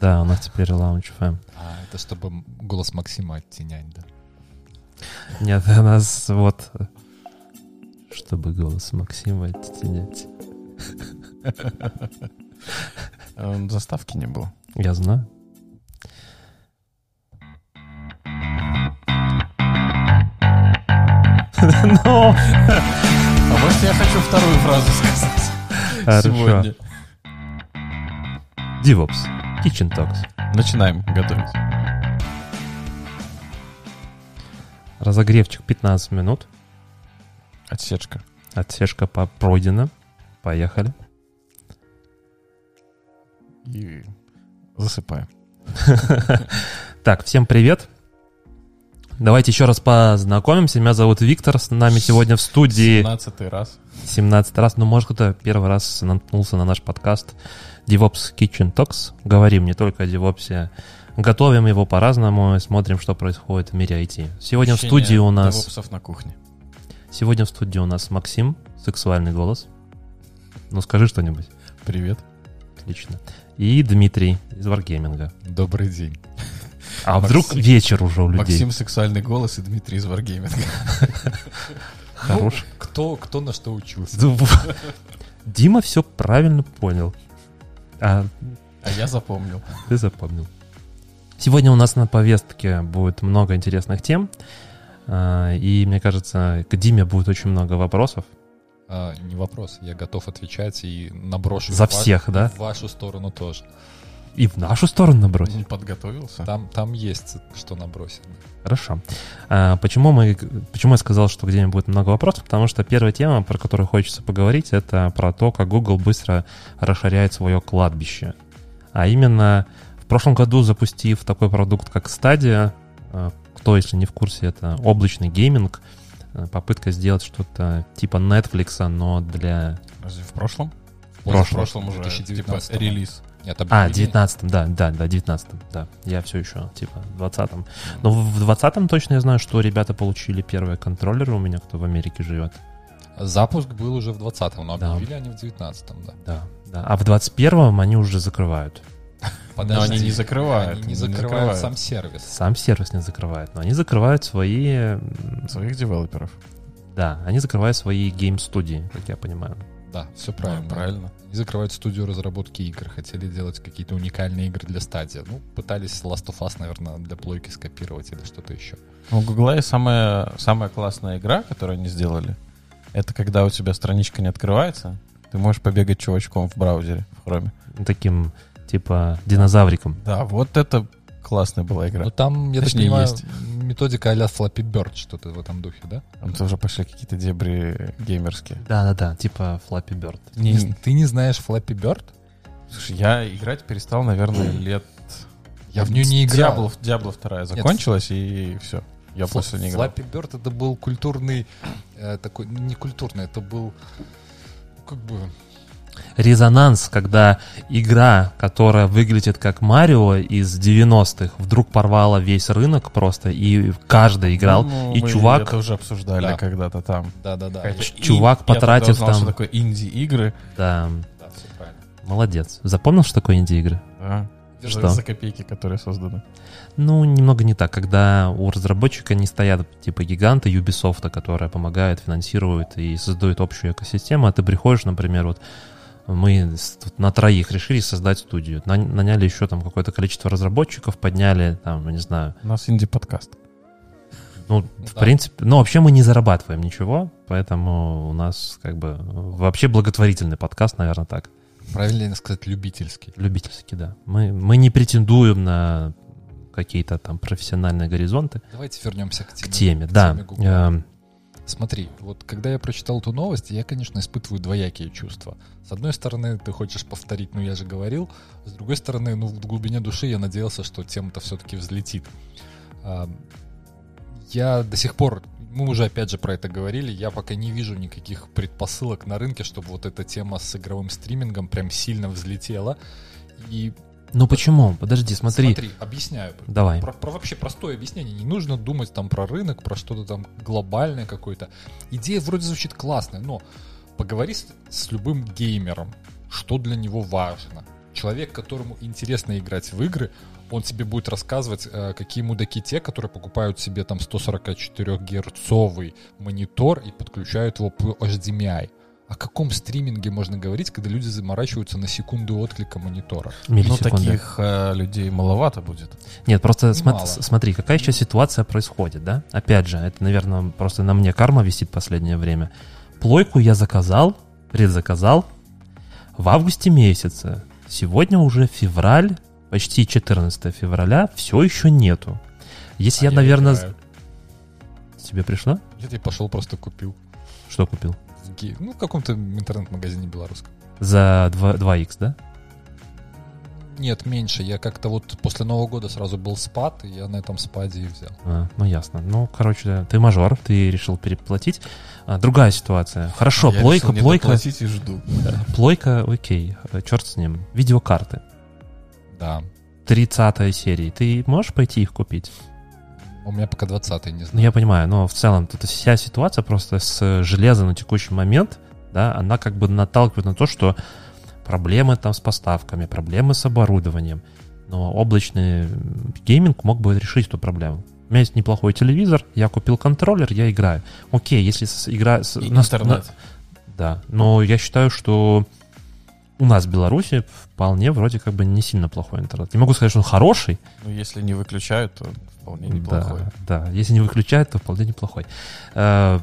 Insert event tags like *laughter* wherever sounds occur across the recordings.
Да, у нас теперь Lounge FM. А, это чтобы голос Максима оттенять, да? Нет, у нас вот... Чтобы голос Максима оттенять. Он Заставки не было. Я знаю. *laughs* Но... А может, я хочу вторую фразу сказать Хорошо. сегодня? DevOps. Kitchen Talks. Начинаем готовить. Разогревчик 15 минут. Отсечка. Отсечка по- пройдена. Поехали. И засыпаем. *laughs* Так, всем привет. Давайте еще раз познакомимся. Меня зовут Виктор. С нами сегодня в студии 17 раз. 17 раз. Ну, может, кто-то первый раз наткнулся на наш подкаст DevOps Kitchen Talks. Говорим не только о DevOps, готовим его по-разному и смотрим, что происходит в мире IT. Сегодня в Ощущение студии у нас... на кухне. Сегодня в студии у нас Максим, сексуальный голос. Ну, скажи что-нибудь. Привет. Отлично. И Дмитрий из Wargaming. Добрый день. А Максим- вдруг вечер уже у людей? Максим сексуальный голос и Дмитрий из Wargaming. Хорош. Кто, кто на что учился? Дима все правильно понял. А А я запомнил. ты запомнил. Сегодня у нас на повестке будет много интересных тем. А, И мне кажется, к Диме будет очень много вопросов. А, не вопрос, я готов отвечать и наброшу За в всех, да? В вашу сторону тоже. И в нашу сторону набросить. Он подготовился. Там, там есть что набросить. Хорошо. А, почему, мы, почему я сказал, что Диме будет много вопросов? Потому что первая тема, про которую хочется поговорить, это про то, как Google быстро расширяет свое кладбище. А именно, в прошлом году запустив такой продукт, как Stadia, а, кто, если не в курсе, это облачный гейминг, а, попытка сделать что-то типа Netflix, но для... Разве в прошлом? В прошлом. В прошлом уже, 2019. типа, релиз. Нет, А, объявление. 19-м, да, да, да, 19-м, да. Я все еще, типа, в 20-м. Но в 20-м точно я знаю, что ребята получили первые контроллеры у меня, кто в Америке живет. Запуск был уже в 20-м, но Да. объявили они в 19-м, да. Да, да. А в 21-м они уже закрывают. Но они не закрывают. Они не не закрывают закрывают. сам сервис. Сам сервис не закрывает, но они закрывают свои... Своих девелоперов. Да, они закрывают свои гейм-студии, как я понимаю. Да, все правильно. Правильно. Они закрывают студию разработки игр, хотели делать какие-то уникальные игры для стадии. Ну, пытались Last of Us, наверное, для плойки скопировать или что-то еще. У Гугла есть самая, самая классная игра, которую они сделали. Это когда у тебя страничка не открывается, ты можешь побегать чувачком в браузере, в хроме. Таким, типа, динозавриком. Да, вот это классная была игра. Ну, там, я так Точнее, понимаю, есть. Методика а-ля Flappy Bird, что-то в этом духе, да? Там тоже пошли какие-то дебри геймерские. Да-да-да, типа Flappy Bird. Не- Ты не знаешь Flappy Bird? Слушай, я играть перестал, наверное, лет... Я в нее не играл. Диабло, Диабло 2 закончилась, и все. Я Фла- после не играл. Flappy Bird это был культурный, э, такой, не культурный, это был, как бы, резонанс, когда игра, которая выглядит как Марио из 90-х, вдруг порвала весь рынок просто, и каждый играл, Ну, и мы чувак, это уже обсуждали Да. когда-то там. да-да-да. Чувак потратив узнал, там- что такое инди-игры. да, Да, все правильно. молодец. Запомнил, что такое инди-игры? Да. Что? За копейки, которые созданы. Ну, немного не так, когда у разработчика не стоят типа гиганты Ubisoft, которая помогает, финансирует и создает общую экосистему, а ты приходишь, например, вот мы на троих решили создать студию, На- наняли еще там какое-то количество разработчиков, подняли там, ну, не знаю, У нас инди-подкаст. Ну, в Да. принципе, ну, вообще мы не зарабатываем ничего, поэтому у нас как бы вообще благотворительный подкаст, наверное, так. Правильно сказать, любительский. Любительский, да. Мы, мы не претендуем на какие-то там профессиональные горизонты Давайте вернемся к к теме. теме, к да. теме Гугла. Эм, Смотри, вот когда я прочитал эту новость, я, конечно, испытываю двоякие чувства. С одной стороны, ты хочешь повторить, ну я же говорил. С другой стороны, ну в глубине души я надеялся, что тема-то все-таки взлетит. А, Я до сих пор, мы уже опять же про это говорили, я пока не вижу никаких предпосылок на рынке, чтобы вот эта тема с игровым стримингом прям сильно взлетела. И Ну почему? Подожди, смотри. смотри объясняю. Давай. Про, про вообще простое объяснение. Не нужно думать там про рынок, про что-то там глобальное какое-то. Идея вроде звучит классная, но поговори с, с любым геймером, что для него важно, человек, которому интересно играть в игры, он тебе будет рассказывать, э, какие мудаки те, которые покупают себе там 144-герцовый монитор и подключают его по HDMI. О каком стриминге можно говорить, когда люди заморачиваются на секунду отклика монитора? Ну, таких э, людей маловато будет. Нет, просто смо- Мало. с- смотри, какая сейчас ситуация происходит, да? Опять же, это, наверное, просто на мне карма висит последнее время. Плойку я заказал, предзаказал в августе месяце. Сегодня уже февраль, почти 14 февраля, все еще нету. Если А я, наверное... Тебе пришло? Я тебе пошел просто купил. Что купил? Ге- Ну, в каком-то интернет-магазине белорусском. За 2, 2х, да? Нет, меньше. Я как-то вот после Нового года сразу был спад, и я на этом спаде и взял. А, ну ясно. Ну, короче, ты мажор, ты решил переплатить. А, другая ситуация. Хорошо, Я плойка, решил не плойка, доплатить и жду. плойка, окей, черт с ним. Видеокарты. Да. 30 серии. Ты можешь пойти их купить? У меня пока 20 не Ну, знаю. я понимаю, но в целом тут вся ситуация просто с железом на текущий момент, да, она как бы наталкивает на то, что проблемы там с поставками, проблемы с оборудованием. Но облачный гейминг мог бы решить эту проблему. У меня есть неплохой телевизор, я купил контроллер, я играю. Окей, если игра... интернет. на- да, но я считаю, что у нас в Беларуси вполне вроде как бы не сильно плохой интернет. Не могу сказать, что он хороший, Ну, если не выключают, то вполне неплохой. да, да, если не выключают, то вполне неплохой. Э,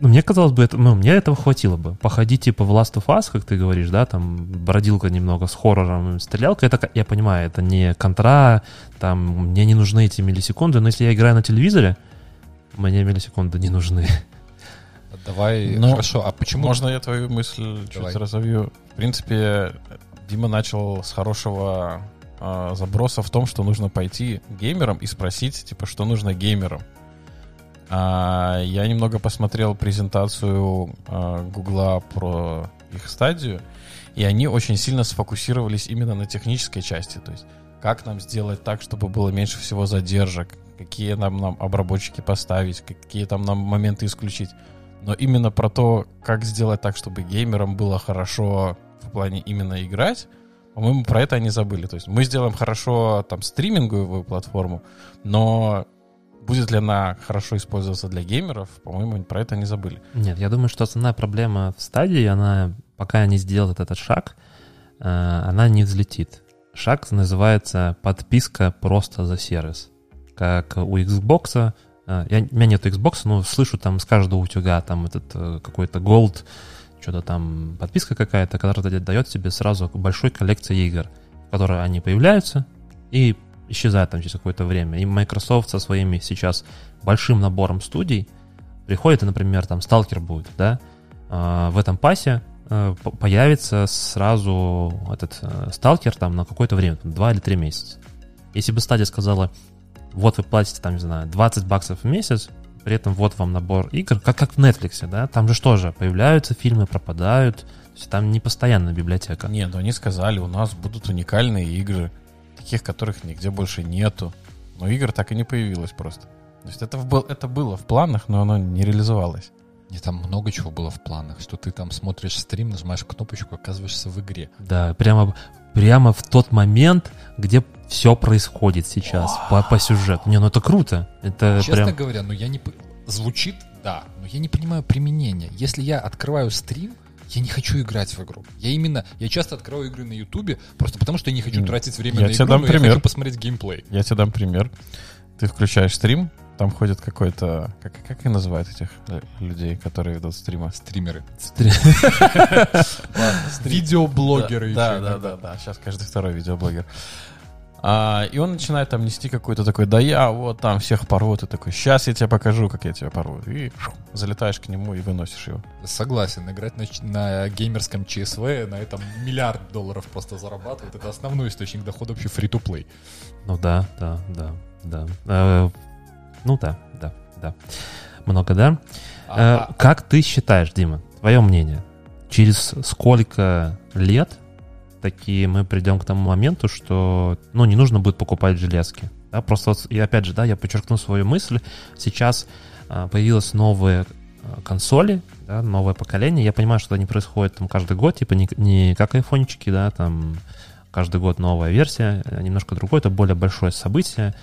Ну, мне казалось бы, это, ну, мне этого хватило бы. Походить типа в Last of Us, как ты говоришь, да, там бродилка немного с хоррором, стрелялка, это, я понимаю, это не контра, там, мне не нужны эти миллисекунды, но если я играю на телевизоре, мне миллисекунды не нужны. *laughs* Давай, Ну, хорошо. А почему? Можно я твою мысль Давай. чуть разовью? В принципе, Дима начал с хорошего а, заброса в том, что нужно пойти геймерам и спросить, типа, что нужно геймерам. А, я немного посмотрел презентацию а, Гугла про их стадию, и они очень сильно сфокусировались именно на технической части. То есть, как нам сделать так, чтобы было меньше всего задержек, какие нам, нам обработчики поставить, какие там нам моменты исключить. Но именно про то, как сделать так, чтобы геймерам было хорошо в плане именно играть, по-моему, про это они забыли. То есть мы сделаем хорошо там стриминговую платформу, но будет ли она хорошо использоваться для геймеров, по-моему, про это они забыли. Нет, я думаю, что основная проблема в стадии, она, пока не сделает этот шаг, э, она не взлетит. Шаг называется подписка просто за сервис. Как у Xbox, я, у меня нет Xbox, но слышу там с каждого утюга там этот э, какой-то Gold, что-то там подписка какая-то, которая дает тебе сразу большой коллекции игр, в которой они появляются и исчезают там через какое-то время. И Microsoft со своими сейчас большим набором студий приходит, и, например, там Сталкер будет, да, а, в этом пасе э, появится сразу этот э, Сталкер там на какое-то время, 2 или 3 месяца. Если бы стадия сказала, вот вы платите там, не знаю, 20 баксов в месяц, при этом вот вам набор игр, как, как в Netflix, да, там же что же, появляются фильмы, пропадают, то есть там не постоянная библиотека. Нет, но они сказали, у нас будут уникальные игры, таких, которых нигде больше нету. Но игр так и не появилось просто. То есть это, был, это было в планах, но оно не реализовалось. Не, там много чего было в планах, что ты там смотришь стрим, нажимаешь кнопочку, оказываешься в игре. Да, прямо, прямо в тот момент, где все происходит сейчас по, по сюжету. Не, ну это круто. Это Честно прям... говоря, ну я не... Звучит, да, но я не понимаю применения. Если я открываю стрим, я не хочу играть в игру. Я именно... Я часто открываю игры на Ютубе, просто потому что я не хочу тратить время я на тебе игру, дам но я пример. хочу посмотреть геймплей. Я тебе дам пример. Ты включаешь стрим, там ходит какой-то... Как, как их называют этих э, людей, которые ведут стримы? Стримеры. Стри- *laughs* *laughs* Видеоблогеры да, еще да, да, да, сейчас каждый второй видеоблогер. А, и он начинает там нести какой-то такой, да я вот там всех порву, ты такой, сейчас я тебе покажу, как я тебя порву. И залетаешь к нему и выносишь его. Согласен, играть на, на геймерском ЧСВ, на этом миллиард долларов просто зарабатывают. Это основной источник дохода вообще фри-то-плей. Ну да, да, да, да. Э, ну да, да, да. Много, да? Э, А- как ты считаешь, Дима, твое мнение, через сколько лет такие мы придем к тому моменту, что, ну, не нужно будет покупать железки. Да, просто, вот, и опять же, да, я подчеркну свою мысль. Сейчас а, появились новые а, консоли, да, новое поколение. Я понимаю, что это не происходит там каждый год, типа не, не как айфончики, да, там каждый год новая версия, э, немножко другое, это более большое событие.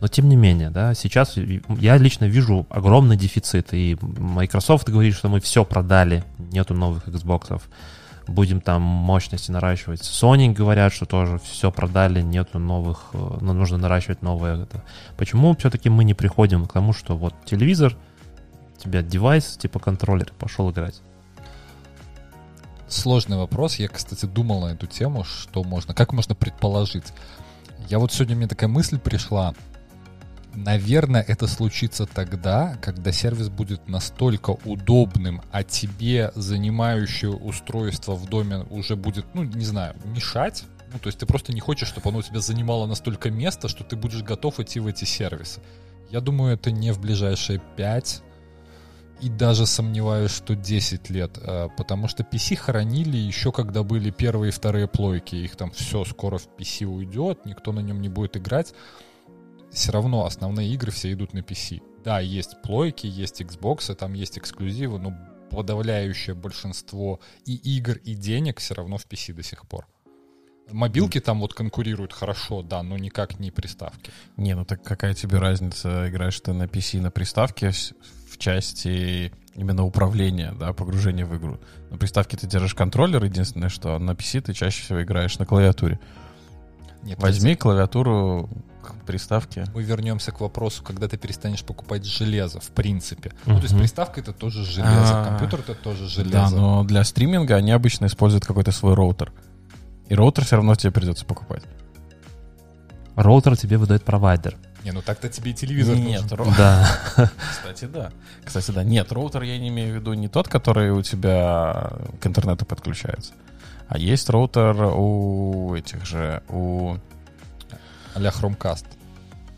Но тем не менее, да, сейчас я лично вижу огромный дефицит. И Microsoft говорит, что мы все продали, нету новых Xbox. Будем там мощности наращивать. Sony говорят, что тоже все продали, нету новых, э, но нужно наращивать новое. Это. Почему все-таки мы не приходим к тому, что вот телевизор, у тебя девайс, типа контроллер, пошел играть? Сложный вопрос. Я, кстати, думал на эту тему, что можно, как можно предположить. Я вот сегодня мне такая мысль пришла. Наверное, это случится тогда, когда сервис будет настолько удобным, а тебе занимающее устройство в доме уже будет, ну, не знаю, мешать. Ну, то есть ты просто не хочешь, чтобы оно у тебя занимало настолько места, что ты будешь готов идти в эти сервисы. Я думаю, это не в ближайшие 5 и даже сомневаюсь, что 10 лет, а, потому что PC хоронили еще когда были первые и вторые плойки. Их там все скоро в PC уйдет, никто на нем не будет играть. Все равно основные игры все идут на PC. Да, есть плойки, есть Xbox, там есть эксклюзивы, но подавляющее большинство и игр, и денег все равно в PC до сих пор. Мобилки там вот конкурируют хорошо, да, но никак не приставки. Не, ну так какая тебе разница, играешь ты на PC, на приставке в части именно управления, да, погружения в игру. На приставке ты держишь контроллер, единственное, что на PC ты чаще всего играешь на клавиатуре. Нет, Возьми это... клавиатуру к приставке. Мы вернемся к вопросу, когда ты перестанешь покупать железо, в принципе. Ну, то есть приставка это тоже железо, А-а-а. компьютер это тоже железо. Да, но для стриминга они обычно используют какой-то свой роутер. И роутер все равно тебе придется покупать. Роутер тебе выдает провайдер. Не, ну так-то тебе и телевизор Нет, роутер. Да. *laughs* Кстати, да. Кстати, да. Нет, роутер я не имею в виду не тот, который у тебя к интернету подключается. А есть роутер у этих же, у... а Chromecast.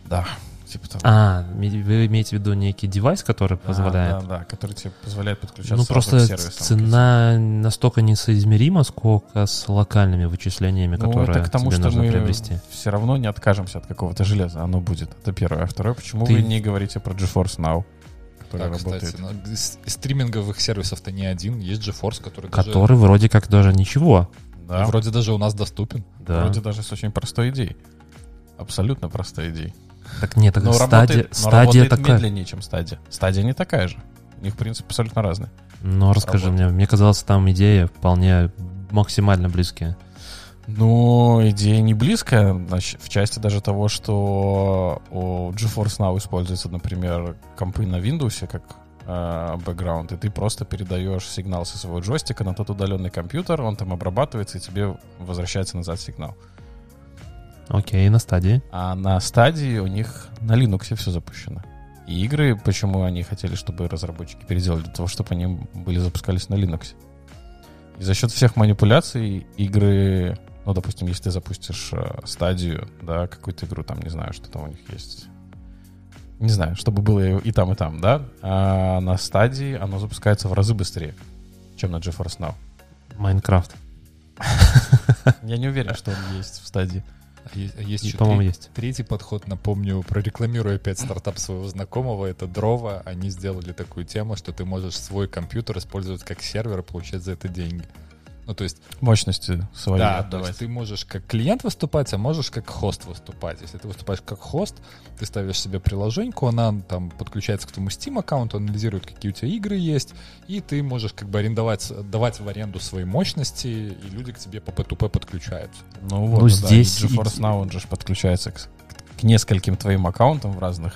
Да. Типа того. А, вы имеете в виду некий девайс, который да, позволяет... Да, да, который тебе позволяет подключаться Ну, просто цена настолько несоизмерима, сколько с локальными вычислениями, ну, которые это к тому, тебе что нужно мы приобрести. все равно не откажемся от какого-то железа, оно будет. Это первое. А второе, почему Ты... вы не говорите про GeForce Now? который да, работает. Кстати, ну, из, из стриминговых сервисов-то не один. Есть GeForce, который Который даже... вроде как даже ничего. Да. Вроде даже у нас доступен. Да. Вроде даже с очень простой идеей. Абсолютно простой идеей. Так нет, так но стадия, работает, стадия работает такая. медленнее, чем стадия. Стадия не такая же. У них, в принципе, абсолютно разные. Ну, расскажи работает. мне. Мне казалось, там идея вполне максимально близкая. Ну, идея не близкая, в части даже того, что у GeForce Now используется, например, компы на Windows как э, бэкграунд, и ты просто передаешь сигнал со своего джойстика на тот удаленный компьютер, он там обрабатывается, и тебе возвращается назад сигнал. Окей, на стадии. А на стадии у них на Linux все запущено. И игры, почему они хотели, чтобы разработчики переделали, для того, чтобы они были запускались на Linux. И за счет всех манипуляций игры, ну, допустим, если ты запустишь э, стадию, да, какую-то игру, там, не знаю, что там у них есть. Не знаю, чтобы было и там, и там, да, а на стадии оно запускается в разы быстрее, чем на GeForce Now. Майнкрафт. Я не уверен, что он есть в стадии. Есть, есть еще по-моему, есть. Третий подход, напомню, прорекламирую опять стартап своего знакомого, это Дрова. Они сделали такую тему, что ты можешь свой компьютер использовать как сервер и получать за это деньги. Ну, то есть... Мощности свои Да, отдавать. то есть ты можешь как клиент выступать, а можешь как хост выступать. Если ты выступаешь как хост, ты ставишь себе приложеньку, она там подключается к твоему Steam аккаунту, анализирует, какие у тебя игры есть, и ты можешь как бы арендовать, давать в аренду свои мощности, и люди к тебе по P2P подключаются. Ну вот, ну, здесь да, GeForce Now, он же подключается к, к нескольким твоим аккаунтам в разных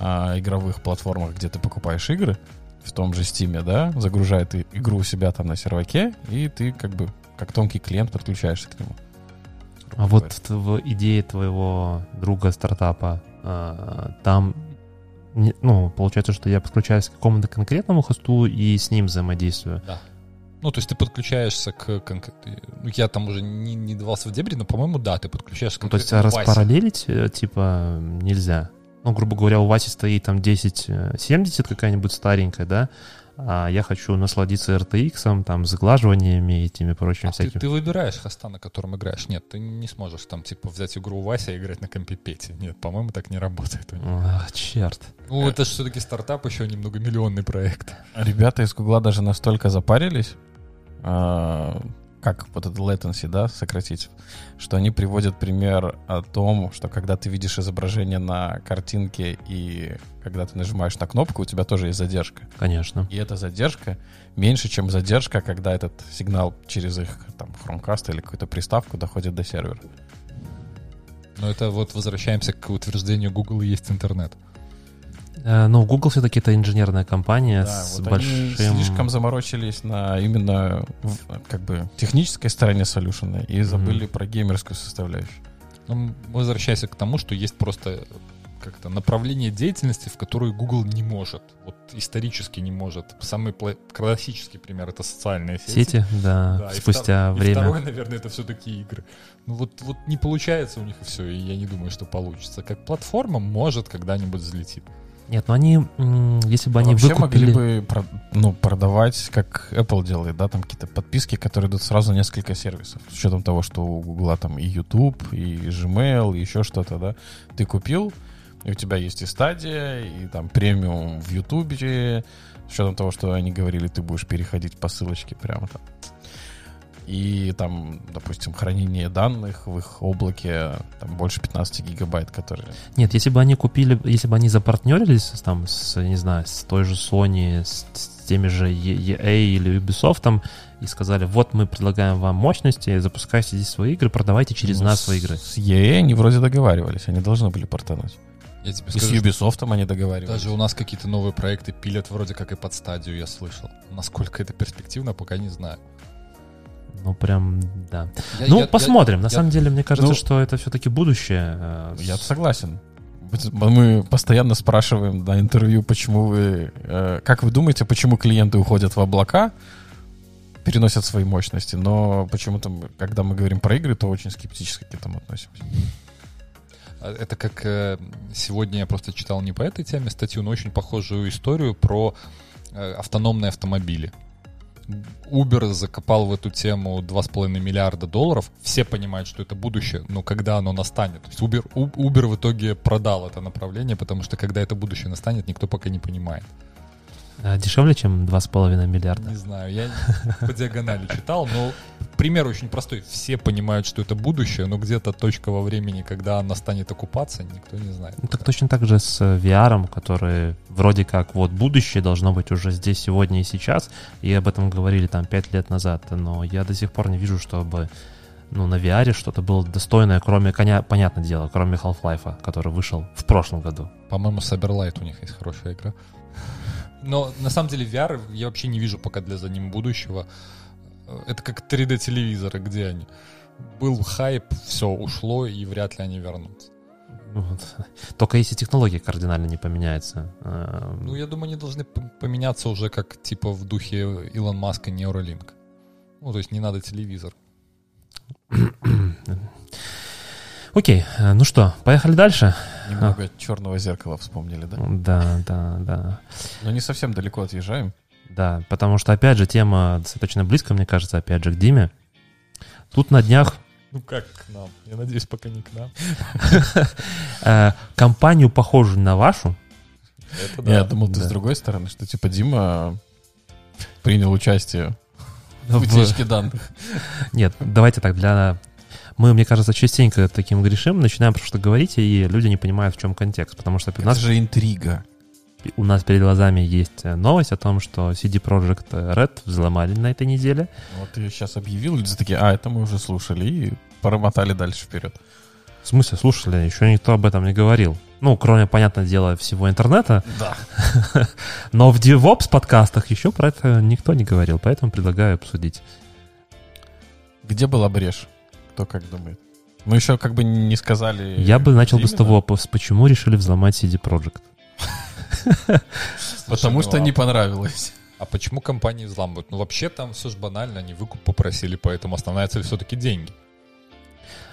а, игровых платформах, где ты покупаешь игры в том же Steam, да, загружает игру у себя там на серваке, и ты как бы как тонкий клиент подключаешься к нему. А вот в идее твоего друга стартапа, а, там, ну, получается, что я подключаюсь к какому-то конкретному хосту и с ним взаимодействую. Да. Ну, то есть ты подключаешься к... Ну, я там уже не, не давался в дебри, но, по-моему, да, ты подключаешься к ну, То есть распараллелить, э, типа, нельзя? Ну, грубо говоря, у Васи стоит там 1070 какая-нибудь старенькая, да, а я хочу насладиться RTX, там, заглаживаниями и теми прочими а всякими. Ты, ты выбираешь хоста, на котором играешь. Нет, ты не сможешь там, типа, взять игру у Вася и играть на компе Пети. Нет, по-моему, так не работает у него. А, черт. Ну, это же все-таки стартап, еще не многомиллионный проект. Ребята из Гугла даже настолько запарились, а, как вот это latency, да, сократить, что они приводят пример о том, что когда ты видишь изображение на картинке и когда ты нажимаешь на кнопку, у тебя тоже есть задержка. Конечно. И эта задержка меньше, чем задержка, когда этот сигнал через их там Chromecast или какую-то приставку доходит до сервера. Но это вот возвращаемся к утверждению Google есть интернет. Э, Ну, Google все-таки это инженерная компания Да, с вот большим... они слишком заморочились на именно в- как бы технической стороне солюшена и забыли про геймерскую составляющую. Ну, м, возвращаясь к тому, что есть просто как-то направление деятельности, в которую Google не может. Вот исторически не может. Самый классический пример — это социальные сети. Сети, да, Да, и спустя втор- и время. второе, наверное, это все-таки игры. Ну вот, вот не получается у них и все, и я не думаю, что получится. Как платформа может когда-нибудь взлетит. Нет, ну они, если бы они Вообще выкупили... могли бы ну, продавать, как Apple делает, да, там какие-то подписки, которые идут сразу несколько сервисов. С учетом того, что у Google там и YouTube, и Gmail, и еще что-то, да. Ты купил, и у тебя есть и стадия, и там премиум в YouTube, с учетом того, что они говорили, ты будешь переходить по ссылочке прямо там. И там, допустим, хранение данных в их облаке там больше 15 гигабайт, которые... Нет, если бы они купили, если бы они запартнерились там, с, не знаю, с той же Sony, с, с теми же E- EA или Ubisoft там, и сказали, вот мы предлагаем вам мощности, запускайте здесь свои игры, продавайте через Ну, нас свои игры. С EA они вроде договаривались, они должны были портануть. Я тебе И с скажу, Ubisoft они договаривались. даже у нас какие-то новые проекты пилят вроде как и под стадию, я слышал. Насколько это перспективно, пока не знаю. Ну, прям, да. Я- ну, я- посмотрим. На я- самом деле, мне кажется, Ну, что это все-таки будущее. э, Я согласен. Мы постоянно спрашиваем на интервью, почему вы... э, как вы думаете, почему клиенты уходят в облака, переносят свои мощности, но почему-то, когда мы говорим про игры, то очень скептически к этому относимся. А Это как э, сегодня я просто читал не по этой теме статью, но очень похожую историю про автономные автомобили. Uber закопал в эту тему 2,5 миллиарда долларов. Все понимают, что это будущее, но когда оно настанет? То есть Uber, Uber в итоге продал это направление, потому что когда это будущее настанет, никто пока не понимает. Э, дешевле, чем 2,5 миллиарда. Не знаю, я по диагонали читал, но пример очень простой. Все понимают, что это будущее, но где-то точка во времени, когда она станет окупаться, никто не знает. Ну, так точно так же с э, VR, который вроде как вот будущее должно быть уже здесь, сегодня и сейчас, и об этом говорили там 5 лет назад, но я до сих пор не вижу, чтобы ну, на VR что-то было достойное, кроме, коня, понятное дело, кроме Half-Life, который вышел в прошлом году. По-моему, Cyberlight у них есть хорошая игра. Но на самом деле VR я вообще не вижу пока для за ним будущего. Это как 3D-телевизоры, где они? Был хайп, все ушло, и вряд ли они вернутся. Ну, вот. Только если технология кардинально не поменяется. э, Ну, я думаю, они должны поменяться уже как типа в духе Илон Маска Neuralink. Ну, то есть не надо телевизор. *clears throat* *clears throat* Окей, э, ну что, поехали дальше? Немного черного зеркала вспомнили, да? Да, да, да. Но не совсем далеко отъезжаем. Да, потому что, опять же, тема достаточно близко, мне кажется, опять же, к Диме. Тут на днях Ну как к нам? Я надеюсь, пока не к нам. *laughs* э, компанию, похожую на вашу, Это Я думал, ты с другой стороны, что типа Дима принял участие в- утечке данных. Нет, давайте так, для... Мы, мне кажется, частенько таким грешим, начинаем про что говорить, и люди не понимают, в чем контекст, потому что Это нас, же интрига. у нас перед глазами есть э, новость о том, что CD Projekt Red взломали на этой неделе. Вот ты сейчас объявил, люди такие, а, это мы уже слушали, и промотали дальше вперед. В смысле, слушали, еще никто об этом не говорил. Ну, кроме, понятное дело, всего интернета, Да. *laughs* но в DevOps подкастах еще про это никто не говорил, поэтому предлагаю обсудить. Где была брешь? Кто как думает? Мы еще как бы не сказали... Я бы начал бы с того, почему решили взломать CD Projekt. Потому ну, что а- не понравилось. А почему компании взламывают? Ну, вообще там все же банально, они выкуп попросили, поэтому основная цель все-таки деньги.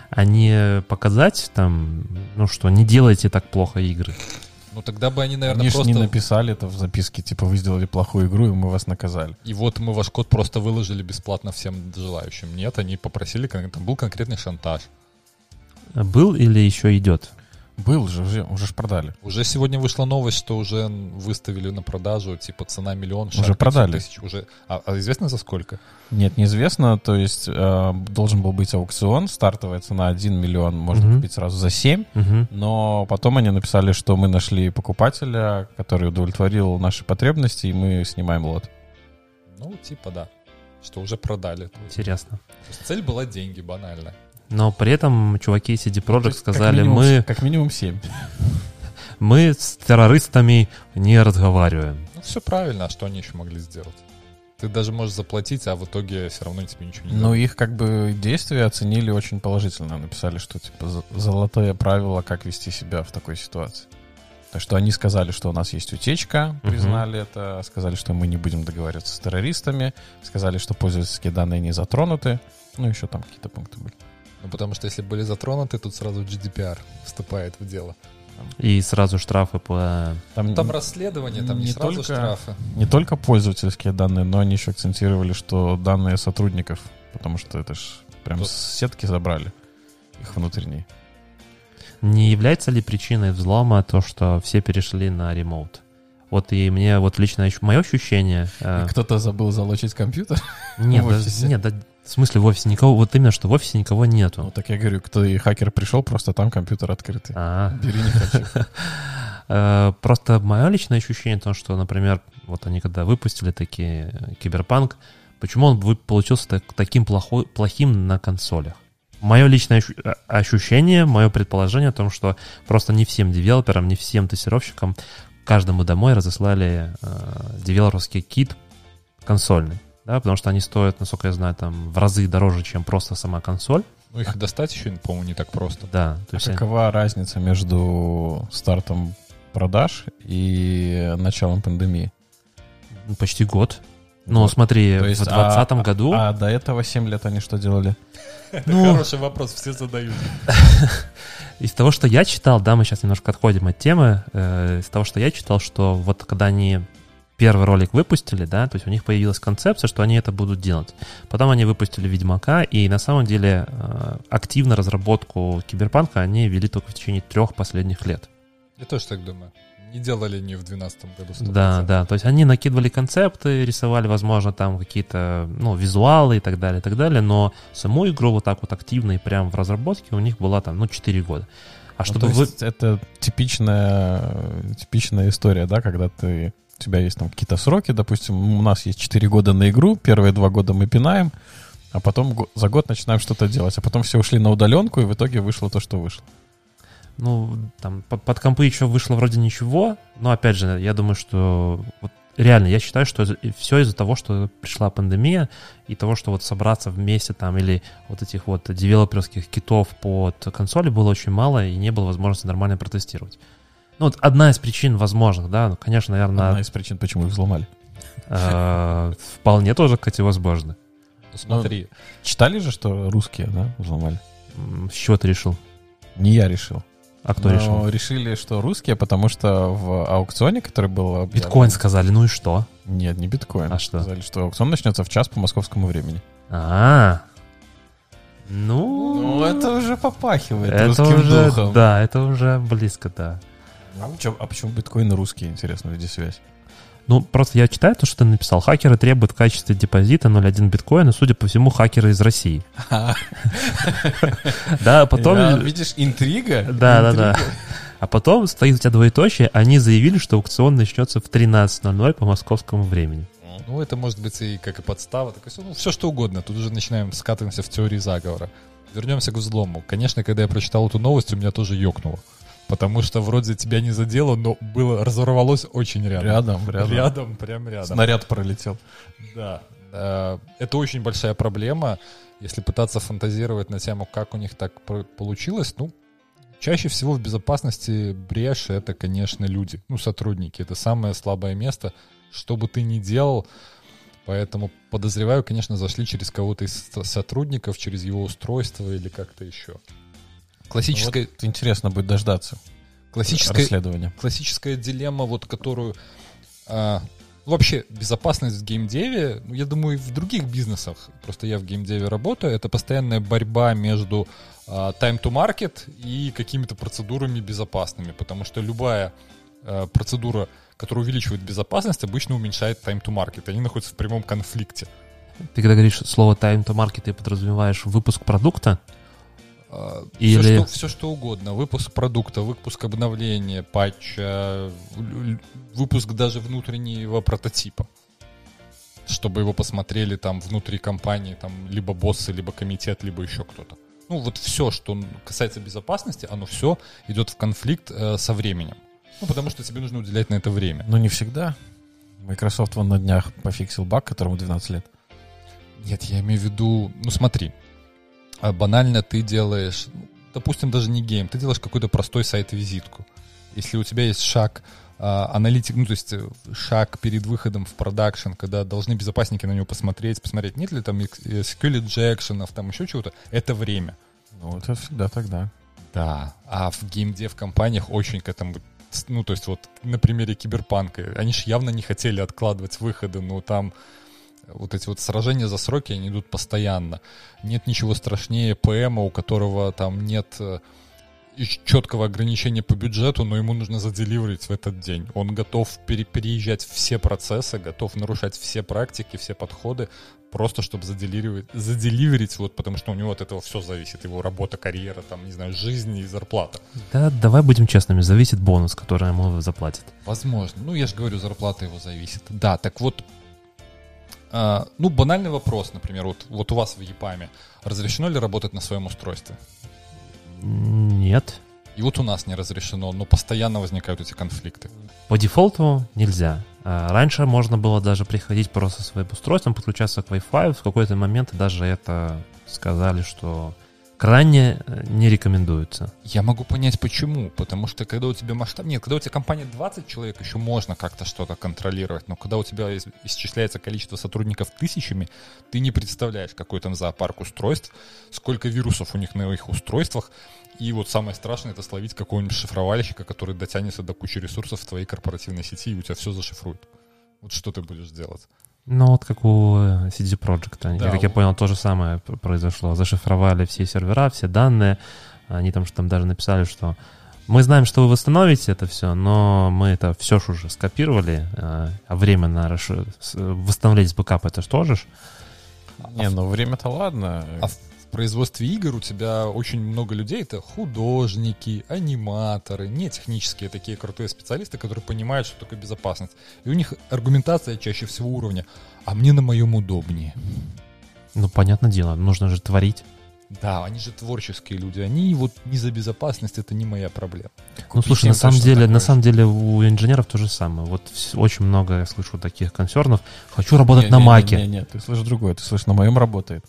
А не показать там, ну что, не делайте так плохо игры. Ну, тогда бы они, наверное, Они просто... не написали это в записке, типа, вы сделали плохую игру, и мы вас наказали. И вот мы ваш код просто выложили бесплатно всем желающим. Нет, они попросили, там был конкретный шантаж. Был или еще идет? Был же, уже, уже ж продали. Уже сегодня вышла новость, что уже выставили на продажу, типа цена миллион. Уже шар 500 продали. Тысяч. Уже, а, а известно за сколько? Нет, неизвестно. То есть э, должен был быть аукцион, стартовая цена 1 миллион, можно Мгм. купить сразу за 7. Мгм. Но потом они написали, что мы нашли покупателя, который удовлетворил наши потребности, и мы снимаем лот. Ну, типа да. Что уже продали. Интересно. то есть цель была деньги, банально. Но при этом чуваки CD Projekt есть как сказали, минимум- мы, Как минимум 7. *laughs* мы с террористами не разговариваем. Ну, все правильно, а что они еще могли сделать? Ты даже можешь заплатить, а в итоге все равно тебе ничего не Ну, дадут. их как бы действия оценили очень положительно. Написали, что типа золотое правило, как вести себя в такой ситуации. Так что они сказали, что у нас есть утечка, признали это, сказали, что мы не будем договариваться с террористами, сказали, что пользовательские данные не затронуты. Ну, еще там какие-то пункты были. Ну, потому что если были затронуты, тут сразу GDPR вступает в дело. И сразу штрафы по... Там, Там расследование, там не, не сразу только- штрафы. не только пользовательские данные, но они еще акцентировали, что данные сотрудников, потому что это ж прям То- с сетки забрали их внутренние. Не является ли причиной взлома то, что все перешли на ремоут? Вот и мне вот лично мое ощущение... э, Кто-то забыл залочить компьютер? *laughs* нет, да- нет, да, в смысле в офисе никого, вот именно, что в офисе никого Ну, нету. так я говорю, кто и хакер пришел, просто там компьютер открытый. А, Бери не *laughs* хочу. Э, Просто мое личное ощущение, то, что, например, вот они когда выпустили такие э, киберпанк, почему он получился так- таким плохой, плохим на консолях? Мое личное э, ощущение, мое предположение о том, что просто не всем девелоперам, не всем тестировщикам, каждому домой разослали э, девелоперский кит консольный. Да, потому что они стоят, насколько я знаю, там в разы дороже, чем просто сама консоль. Ну, их достать еще, по-моему, не так просто. Да, то А есть они- какова разница между стартом продаж и началом пандемии? ну, почти год. Ну, Вот. смотри, То есть, в 2020 а- году... А до этого 7 лет они что делали? *laughs* Ну, Хороший вопрос, все задают. *laughs* Из того, что я читал, да, мы сейчас немножко отходим от темы, э, из того, что я читал, что вот когда они первый ролик выпустили, да, то есть у них появилась концепция, что они это будут делать. Потом они выпустили Ведьмака, и на самом деле э, активно разработку Киберпанка они вели только в течение трех последних лет. Я тоже так думаю. Не делали они в 2012 году. 100%. Да, да, то есть они накидывали концепты, рисовали, возможно, там какие-то, ну, визуалы и так далее, и так далее, но саму игру вот так вот активно и прям в разработке у них была там, ну, 4 года. А Ну, чтобы то вы... это типичная, типичная история, да, когда ты, у тебя есть там какие-то сроки, допустим, у нас есть 4 года на игру, первые 2 года мы пинаем, а потом за год начинаем что-то делать, а потом все ушли на удаленку, и в итоге вышло то, что вышло. Ну, там, под, под компы еще вышло вроде ничего, но, опять же, я думаю, что вот реально, я считаю, что все из-за того, что пришла пандемия, и того, что вот собраться вместе там, или вот этих вот девелоперских китов под консоли было очень мало, и не было возможности нормально протестировать. Ну, вот одна из причин возможных, да, ну, конечно, наверное, Одна из причин, почему их взломали. э, вполне тоже, кстати, возможно. Ну, смотри, Читали же, что русские, да, взломали? С чего ты решил? Не я решил. А кто Но решил? решили, что русские, потому что в аукционе, который был объявлен- Биткоин сказали, ну и что? Нет, не биткоин. А что? Сказали, что аукцион начнется в час по московскому времени. А, ну, уже попахивает это уже, да, это уже близко, да. А почему, а почему биткоины русские, интересно, где связь? Ну, просто я читаю то, что ты написал. Хакеры требуют в качестве депозита 0,1 биткоина, судя по всему, хакеры из России. Да, потом... Я, видишь, интрига? Да, да, да. А потом стоит у тебя двоеточие, они заявили, что аукцион начнется в 13.00 по московскому времени. ну это может быть и как и подстава, так ну, все что угодно. Тут уже начинаем скатываемся в теории заговора. Вернемся к взлому. Конечно, когда я прочитал эту новость, у меня тоже ёкнуло. Потому что вроде тебя не задело, но было разорвалось очень рядом. Рядом, рядом. Рядом, прям рядом. Снаряд пролетел. Да. Э, Это очень большая проблема. Если пытаться фантазировать на тему, как у них так получилось, ну, чаще всего в безопасности брешь это, конечно, люди, ну, сотрудники. Это самое слабое место, что бы ты ни делал. Поэтому, подозреваю, конечно, зашли через кого-то из со- сотрудников, через его устройство или как-то еще. Классическая, Вот интересно будет дождаться классическая, расследования. классическая дилемма, вот которую... а, вообще, безопасность в геймдеве, ну, я думаю, и в других бизнесах, просто я в геймдеве работаю, это постоянная борьба между а, time to market и какими-то процедурами безопасными, потому что любая а, процедура, которая увеличивает безопасность, обычно уменьшает time to market. Они находятся в прямом конфликте. Ты когда говоришь слово time to market, ты подразумеваешь выпуск продукта? А, Или- Все, что, все что угодно. Выпуск продукта, выпуск обновления, патча, выпуск даже внутреннего прототипа. Чтобы его посмотрели там внутри компании, там либо боссы, либо комитет, либо еще кто-то. Ну вот все, что касается безопасности, оно все идет в конфликт э, со временем. Ну потому что тебе нужно уделять на это время. Но не всегда. Microsoft вон на днях пофиксил баг, которому 12 лет. Нет, я имею в виду, ну смотри, а банально ты делаешь, ну, допустим, даже не гейм, ты делаешь какой-то простой сайт-визитку. Если у тебя есть шаг а, аналитик, ну то есть э, шаг перед выходом в продакшн, когда должны безопасники на него посмотреть, посмотреть, нет ли там э, SQL injection ов, там еще чего-то, это время. Ну, это всегда тогда. Да, а в геймдев компаниях очень к этому ну, то есть вот на примере Киберпанка, они же явно не хотели откладывать выходы, но там вот эти вот сражения за сроки, они идут постоянно. Нет ничего страшнее ПМа, у которого там нет э, четкого ограничения по бюджету, но ему нужно заделиверить в этот день. Он готов пере- переезжать все процессы, готов нарушать все практики, все подходы, просто чтобы заделиверить, заделиверить вот, потому что у него от этого все зависит. Его работа, карьера, там, не знаю, жизнь и зарплата. Да, давай будем честными, зависит бонус, который ему заплатят. Возможно. Ну, я же говорю, зарплата его зависит. Да, так вот, ну, банальный вопрос, например, вот, вот у вас в ЕПАМе разрешено ли работать на своем устройстве? Нет. И вот у нас не разрешено, но постоянно возникают эти конфликты. По дефолту нельзя. А Раньше можно было даже приходить просто с веб-устройством, подключаться к Wi-Fi. В какой-то момент даже это сказали, что крайне э, не рекомендуется. Я могу понять почему. Потому что когда у тебя масштаб... Нет, когда у тебя компания 20 человек, еще можно как-то что-то контролировать. Но когда у тебя ис- исчисляется количество сотрудников тысячами, ты не представляешь, какой там зоопарк устройств, сколько вирусов у них на их устройствах. И вот самое страшное это словить какого-нибудь шифровальщика, который дотянется до кучи ресурсов в твоей корпоративной сети и у тебя все зашифрует. Вот что ты будешь делать? Ну, вот как у э, CD Projekt. Они, Да, как я понял, то же самое произошло. Зашифровали все сервера, все данные. Они там, что там даже написали, что мы знаем, что вы восстановите это все, но мы это все ж уже скопировали, э, а время на расш- с- восстановление с бэкапа это что же? Не, ну время-то ладно. А в производстве игр у тебя очень много людей, это художники, аниматоры, не технические такие крутые специалисты, которые понимают, что такое безопасность. И у них аргументация чаще всего уровня, а мне на моем удобнее. Ну, понятное дело, нужно же творить. Да, они же творческие люди, они вот не за безопасность, это не моя проблема. Ну, слушай, на самом деле, на самом деле у инженеров то же самое. Вот очень много я слышу таких консернов. Хочу работать Не, на не, маке. Не, не, ты слышишь другое. Ты слышишь, на моем работает.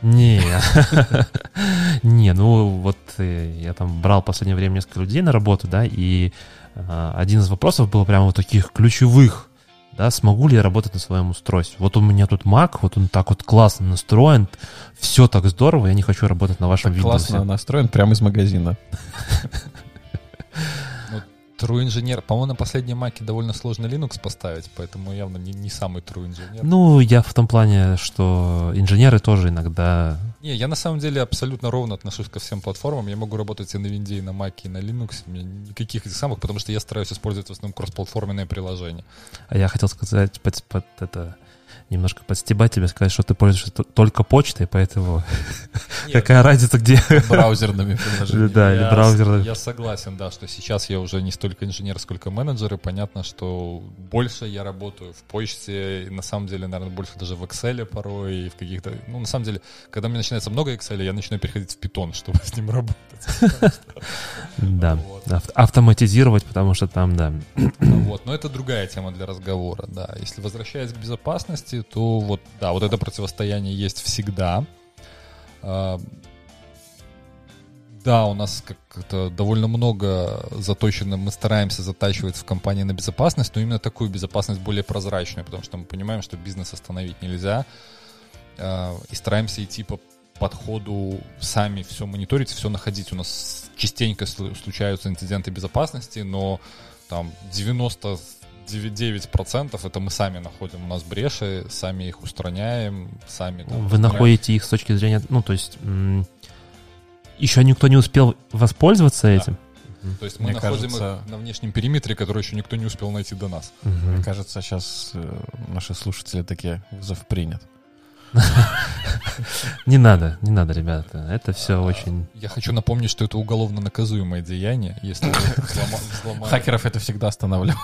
Не, *laughs* не, ну вот э, я там брал в последнее время несколько людей на работу, да, и а, один из вопросов был прямо вот таких ключевых, да, смогу ли я работать на своем устройстве. Вот у меня тут Mac, вот он так вот классно настроен, все так здорово, я не хочу работать на вашем Так Windows. классно настроен прямо из магазина. *laughs* True инженер, по-моему, на последней маке довольно сложно Linux поставить, поэтому явно не, не самый true инженер. Ну, я в том плане, что инженеры тоже иногда... Не, я на самом деле абсолютно ровно отношусь ко всем платформам. Я могу работать и на винде, и на маке, и на Linux. У меня никаких этих самых, потому что я стараюсь использовать в основном кроссплатформенные приложения. А я хотел сказать, под, под это, немножко подстебать тебя, сказать, что ты пользуешься только почтой, поэтому какая разница, где... *laughs* Браузерными приложениями. Да, или Я браузер. с- Я согласен, да, что сейчас я уже не столько инженер, сколько менеджер, и понятно, что больше я работаю в почте, и на самом деле, наверное, больше даже в Excel порой, и в каких-то... Ну, на самом деле, когда мне начинается много Excel, я начинаю переходить в Python, чтобы *laughs* с ним работать. *laughs* Да, автоматизировать, потому что там, да. Вот, но это другая тема для разговора, да. Если возвращаясь к безопасности, то вот, да, вот это противостояние есть всегда. А, Да, у нас как-то довольно много заточено, мы стараемся затачивать в компании на безопасность, но именно такую безопасность более прозрачную, потому что мы понимаем, что бизнес остановить нельзя, а, и стараемся идти по подходу сами все мониторить, все находить. У нас частенько слу- случаются инциденты безопасности, но там 99% это мы сами находим. У нас бреши, сами их устраняем, сами... там, Вы устраняем. находите их с точки зрения, ну, то есть м, еще никто не успел воспользоваться этим. То есть мы Мне находим кажется- их на внешнем периметре, который еще никто не успел найти до нас. Мгм. Мне кажется, сейчас э, наши слушатели такие вызов принят. Не надо, не надо, ребята. Это все очень... Я хочу напомнить, что это уголовно наказуемое деяние, если. *laughs* Хакеров это всегда останавливало.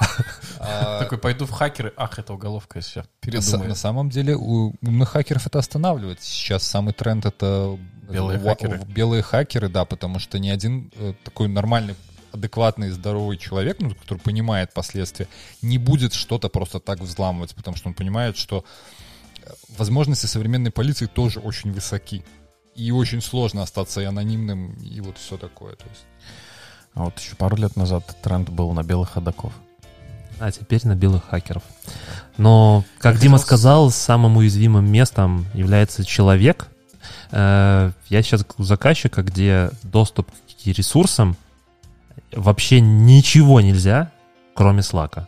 А, *laughs* Такой, пойду в хакеры, ах, это уголовка, и все, на, са- передумаю. на самом деле у умных хакеров это останавливает. Сейчас самый тренд это Белые хакеры. Белые хакеры, да, потому что ни один э, такой нормальный адекватный, здоровый человек, ну, который понимает последствия, не будет что-то просто так взламывать, потому что он понимает, что возможности современной полиции тоже очень высоки. И очень сложно остаться и анонимным, и вот все такое. То есть. А вот еще пару лет назад тренд был на белых ходаков. А теперь на белых хакеров. Но, как Я Дима сказал, самым уязвимым местом является человек. Э, Я сейчас у заказчика, где доступ к ресурсам вообще ничего нельзя, кроме Slack.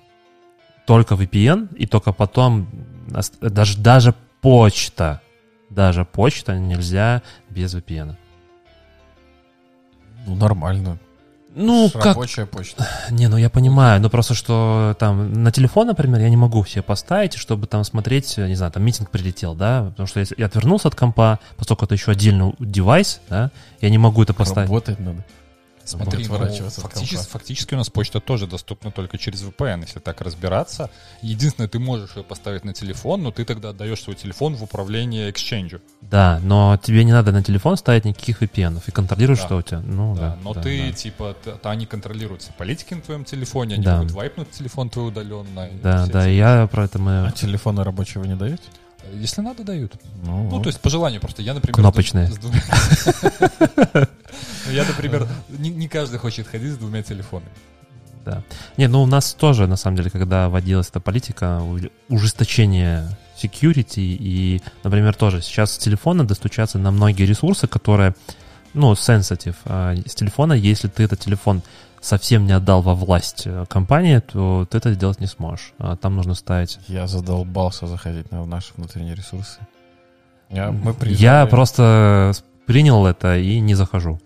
Только VPN, и только потом даже, даже почта. Даже почта нельзя без VPN. Ну, нормально. Ну, Ж как Рабочая почта. *sighs* Не, ну я понимаю, но просто что там на телефон, например, я не могу себе поставить, чтобы там смотреть, не знаю, там митинг прилетел, да, потому что если я отвернулся от компа, поскольку это еще отдельный девайс, да, я не могу это поставить. Работать надо. Смотри, ну, отворачиваться от фактически, фактически у нас почта тоже доступна только через VPN, если так разбираться. Единственное, ты можешь ее поставить на телефон, но ты тогда отдаешь свой телефон в управление Exchange. Да, но тебе не надо на телефон ставить никаких VPN и контролируешь, Да. что у тебя. Ну да. Да, но да, ты, да. типа, т- то они контролируют все политики на твоем телефоне, они Да. могут вайпнуть телефон твой удаленно. Да, да, эти- и я про это мы... А телефоны рабочие вы не даете? Если надо, дают. Ну, Ну, то есть по желанию просто. Я, например... Кнопочные. *laughs* Я, например, не каждый хочет ходить с двумя телефонами. Да. Не, ну у нас тоже, на самом деле, когда вводилась эта политика у- ужесточения security, и, например, тоже сейчас с телефона достучаться на многие ресурсы, которые, ну, sensitive. А с телефона, если ты этот телефон совсем не отдал во власть э, компании, то ты это сделать не сможешь. А Там нужно ставить... я задолбался заходить на наши внутренние ресурсы. Я, мы Я просто принял это и не захожу.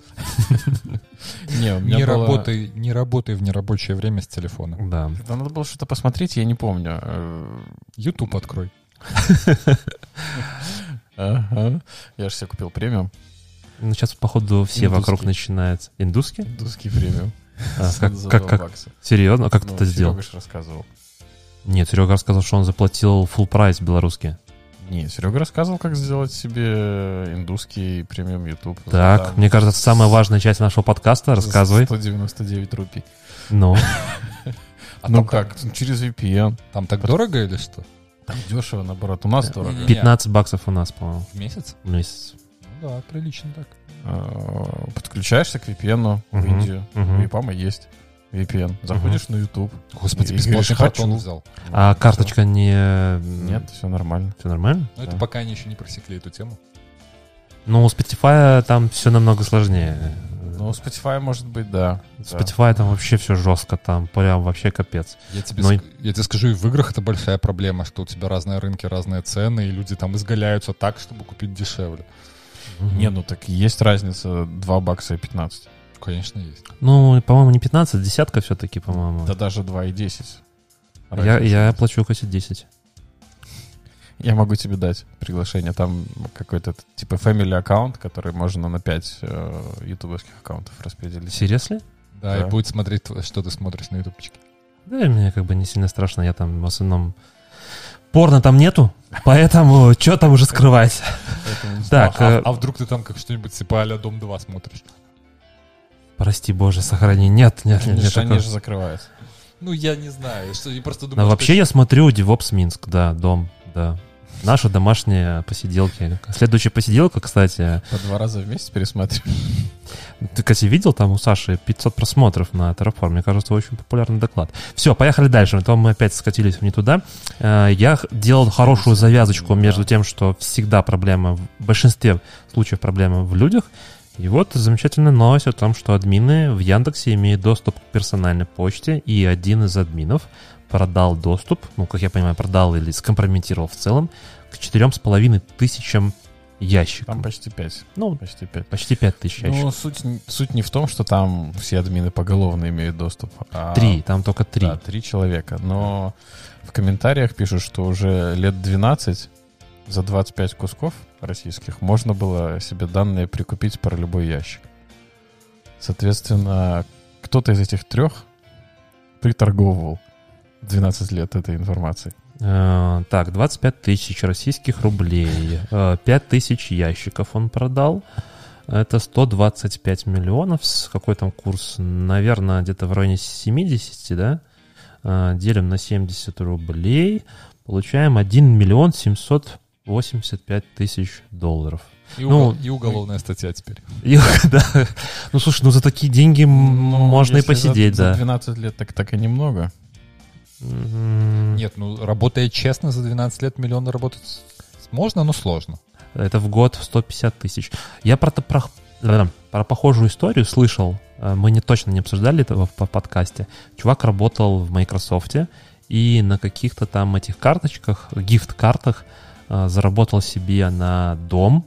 Не, у меня Не было- работай, не работай в нерабочее время с телефона. Да. Когда надо было что-то посмотреть, я не помню. Э, YouTube открой. *laughs* Ага. Я же себе купил премиум. Ну, сейчас, походу, все Индусский. вокруг начинают. Индусский? Индусский премиум. А, За как, 2 как, как? бакса. Серьезно? А как ты Ну, это сделал? Серега рассказывал. Нет, Серега рассказал, что он заплатил full прайс белорусский. Не, Серега рассказывал, как сделать себе индусский премиум YouTube. Так, там мне кажется, это самая важная часть нашего подкаста. Рассказывай. 199 рупий. Ну, *laughs* А *laughs* ну там как, через VPN. Там так дорого или что? Там дешево, наоборот. У нас дорого. Не-не-не. 15 баксов у нас, по-моему, В месяц? в месяц. Ну да, прилично так. А, Подключаешься к VPN в Мгм, Индию. У Ипама есть VPN. Заходишь на YouTube. Господи, говоришь, картон хочу. взял. А Всё. карточка не... Нет, все нормально. Все нормально? Но это Да. пока они еще не просекли эту тему. Ну, у Spotify там все намного сложнее. Ну, у Spotify может быть, да. У Spotify Да. там вообще все жестко, там прям вообще капец. Я тебе, Но ск- я тебе скажу, и в играх это большая проблема, что у тебя разные рынки, разные цены, и люди там изгаляются так, чтобы купить дешевле. Не, ну так есть разница 2 бакса и 15. Конечно, есть. Ну, по-моему, не 15, десятка все-таки, по-моему. Да даже 2 и 10. Я, я плачу косить 10. Я могу тебе дать приглашение. Там какой-то типа family аккаунт, который можно на 5 э, ютубовских аккаунтов распределить. Seriously? Да, Да. и будет смотреть, что ты смотришь на ютубчике. Да, мне как бы не сильно страшно, я там в основном... Порно там нету, поэтому что там уже скрывать? Так, а, а- э, а вдруг ты там как что-нибудь типа а Дом 2 смотришь? прости боже, сохрани. Нет, нет, нет, Они же- закрываются. Ну, я не знаю. Что, я просто думаю, вообще я смотрю DevOps Минск, да, дом, да. Наши домашние посиделки. Следующая посиделка, кстати, По два раза вместе пересматриваю. ты, кстати, видел там у Саши 500 просмотров на Terraform? Мне кажется, очень популярный доклад. Все, поехали дальше, а то мы опять скатились не туда. Э, Я делал хорошую завязочку между тем, что всегда проблема, в большинстве случаев проблема в людях, и вот замечательная новость о том, что админы в Яндексе имеют доступ к персональной почте, и один из админов продал доступ, ну, как я понимаю, продал или скомпрометировал в целом, к четырем с половиной тысячам ящиков. Там почти 5. Ну, Почти 5. почти пять тысяч ящиков. Ну, суть, суть не в том, что там все админы поголовно имеют доступ. а- Три, там только три. Да, три человека. Но в комментариях пишут, что уже лет 12 за 25 кусков российских можно было себе данные прикупить про любой ящик. Соответственно, кто-то из этих трех приторговывал 12 лет этой информации. Э, Так, 25 тысяч российских рублей. Э, 5 тысяч ящиков он продал. Это 125 миллионов. С какой там курс? Наверное, где-то в районе 70, да? Э, Делим на 70 рублей. Получаем 1 миллион 785 тысяч долларов. И, Ну, угол- и уголовная статья теперь. И, *laughs* да. Ну, слушай, ну за такие деньги м, можно и за- посидеть, за да. 12 лет так, так и немного. Нет, ну работая честно, за 12 лет миллион работать можно, но сложно. Это в год 150 тысяч. Я про, про, про похожую историю слышал. Э, Мы не точно не обсуждали этого в по- подкасте. Чувак работал в Microsoft и на каких-то там этих карточках, гифт-картах э, заработал себе на дом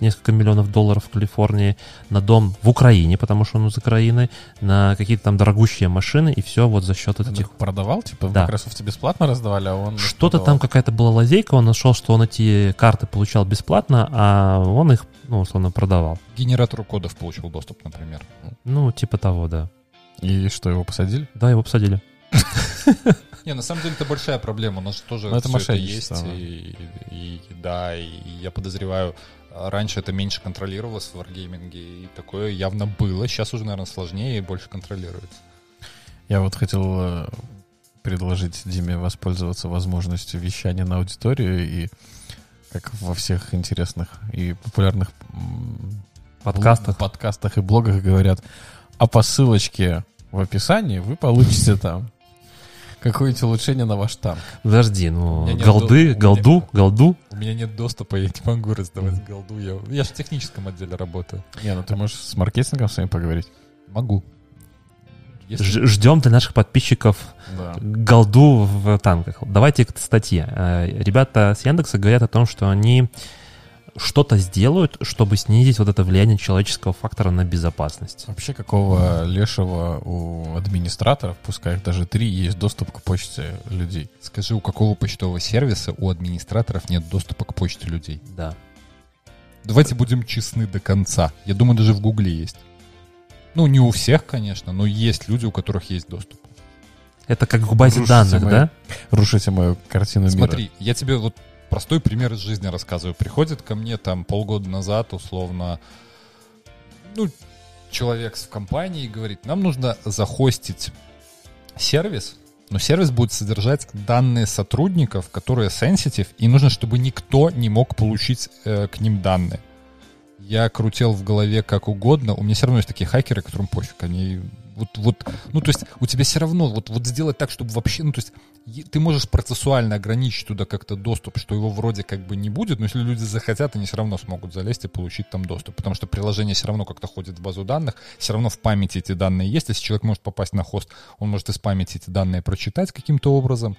несколько миллионов долларов в Калифорнии, на дом в Украине, потому что он из Украины, на какие-то там дорогущие машины, и все вот за счет этих их продавал, типа в Да. Microsoft бесплатно раздавали, а он... что-то там какая-то была лазейка, он нашел, что он эти карты получал бесплатно, а он их, ну, условно, продавал. Генератору кодов получил доступ, например. Ну, типа того, да. И что, его посадили? Да, его посадили. *laughs* Не, на самом деле это большая проблема. У нас же тоже Ну, это это есть. да. И, и- да, и я подозреваю, раньше это меньше контролировалось в варгейминге, и такое явно было. Сейчас уже, наверное, сложнее и больше контролируется. Я вот хотел э, предложить Диме воспользоваться возможностью вещания на аудиторию и как во всех интересных и популярных Подкастах. подкастах и блогах говорят, а по ссылочке в описании вы получите там какое-нибудь улучшение на ваш танк. Подожди, ну, голды, до- у меня- голду, голду. У меня нет доступа, я не могу раздавать голду. Я, я же в техническом отделе работаю. Не, ну ты можешь с маркетингом с вами поговорить. Могу. Если- Ждем для наших подписчиков Да. голду в танках. Давайте к статье. Э, Ребята с Яндекса говорят о том, что они что-то сделают, чтобы снизить вот это влияние человеческого фактора на безопасность. Вообще, какого лешего у администраторов, пускай их даже три, есть доступ к почте людей? Скажи, у какого почтового сервиса у администраторов нет доступа к почте людей? Да. Давайте будем честны до конца. Я думаю, даже в Гугле есть. Ну, не у всех, конечно, но есть люди, у которых есть доступ. Это как к базе Рушите данных, мои- да? Рушите мою картину мира. Смотри, я тебе вот простой пример из жизни рассказываю. Приходит ко мне там полгода назад, условно, ну, человек в компании и говорит, нам нужно захостить сервис, но сервис будет содержать данные сотрудников, которые sensitive, и нужно, чтобы никто не мог получить э, к ним данные. Я крутил в голове как угодно. У меня все равно есть такие хакеры, которым пофиг. Они вот, вот, ну, то есть у тебя все равно вот, вот сделать так, чтобы вообще, ну, то есть ты можешь процессуально ограничить туда как-то доступ, что его вроде как бы не будет, но если люди захотят, они все равно смогут залезть и получить там доступ, потому что приложение все равно как-то ходит в базу данных, все равно в памяти эти данные есть, если человек может попасть на хост, он может из памяти эти данные прочитать каким-то образом.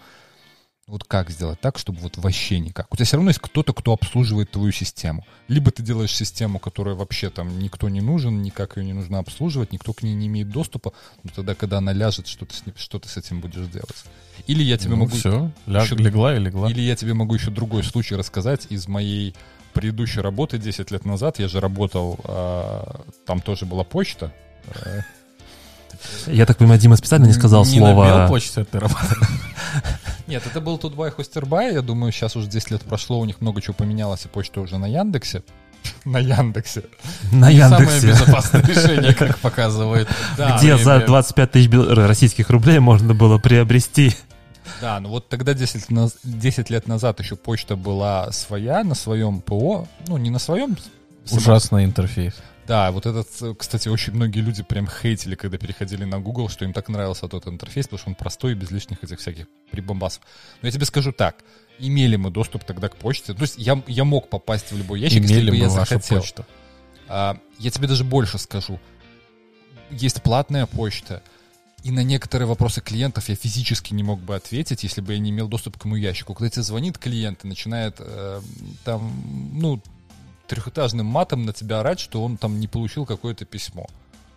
Вот как сделать так, чтобы вот вообще никак? У тебя все равно есть кто-то, кто обслуживает твою систему. Либо ты делаешь систему, которая вообще там никто не нужен, никак ее не нужно обслуживать, никто к ней не имеет доступа, но тогда, когда она ляжет, что ты с, ней- что ты с этим будешь делать? Или я тебе могу... все, еще- легла и легла. Или я тебе могу еще другой случай рассказать из моей предыдущей работы 10 лет назад. Я же работал, а, там тоже была почта. Я так понимаю, Дима специально не сказал не на слово... Белпочте ты работал. *laughs* Нет, это был Тутбай Хостербай. Я думаю, сейчас уже 10 лет прошло, у них много чего поменялось, и почта уже на Яндексе. *laughs* На Яндексе. На Не Самое Яндексе. безопасное *laughs* решение, как показывает. Да, Где за время. 25 тысяч российских рублей можно было приобрести. Да, ну вот тогда 10, наз- 10 лет назад еще почта была своя, на своем ПО. Ну, не на своем. Ужасный интерфейс. Да, вот этот, э, кстати, очень многие люди прям хейтили, когда переходили на Google, что им так нравился тот интерфейс, потому что он простой и без лишних этих всяких прибамбасов. Но я тебе скажу так, имели мы доступ тогда к почте. То есть я, я мог попасть в любой ящик, если Имели бы я захотел. почту. А, я тебе даже больше скажу. Есть платная почта, И на некоторые вопросы клиентов я физически не мог бы ответить, если бы я не имел доступ к моему ящику. Когда тебе звонит клиент и начинает э, там, ну, трехэтажным матом на тебя орать, что он там не получил какое-то письмо.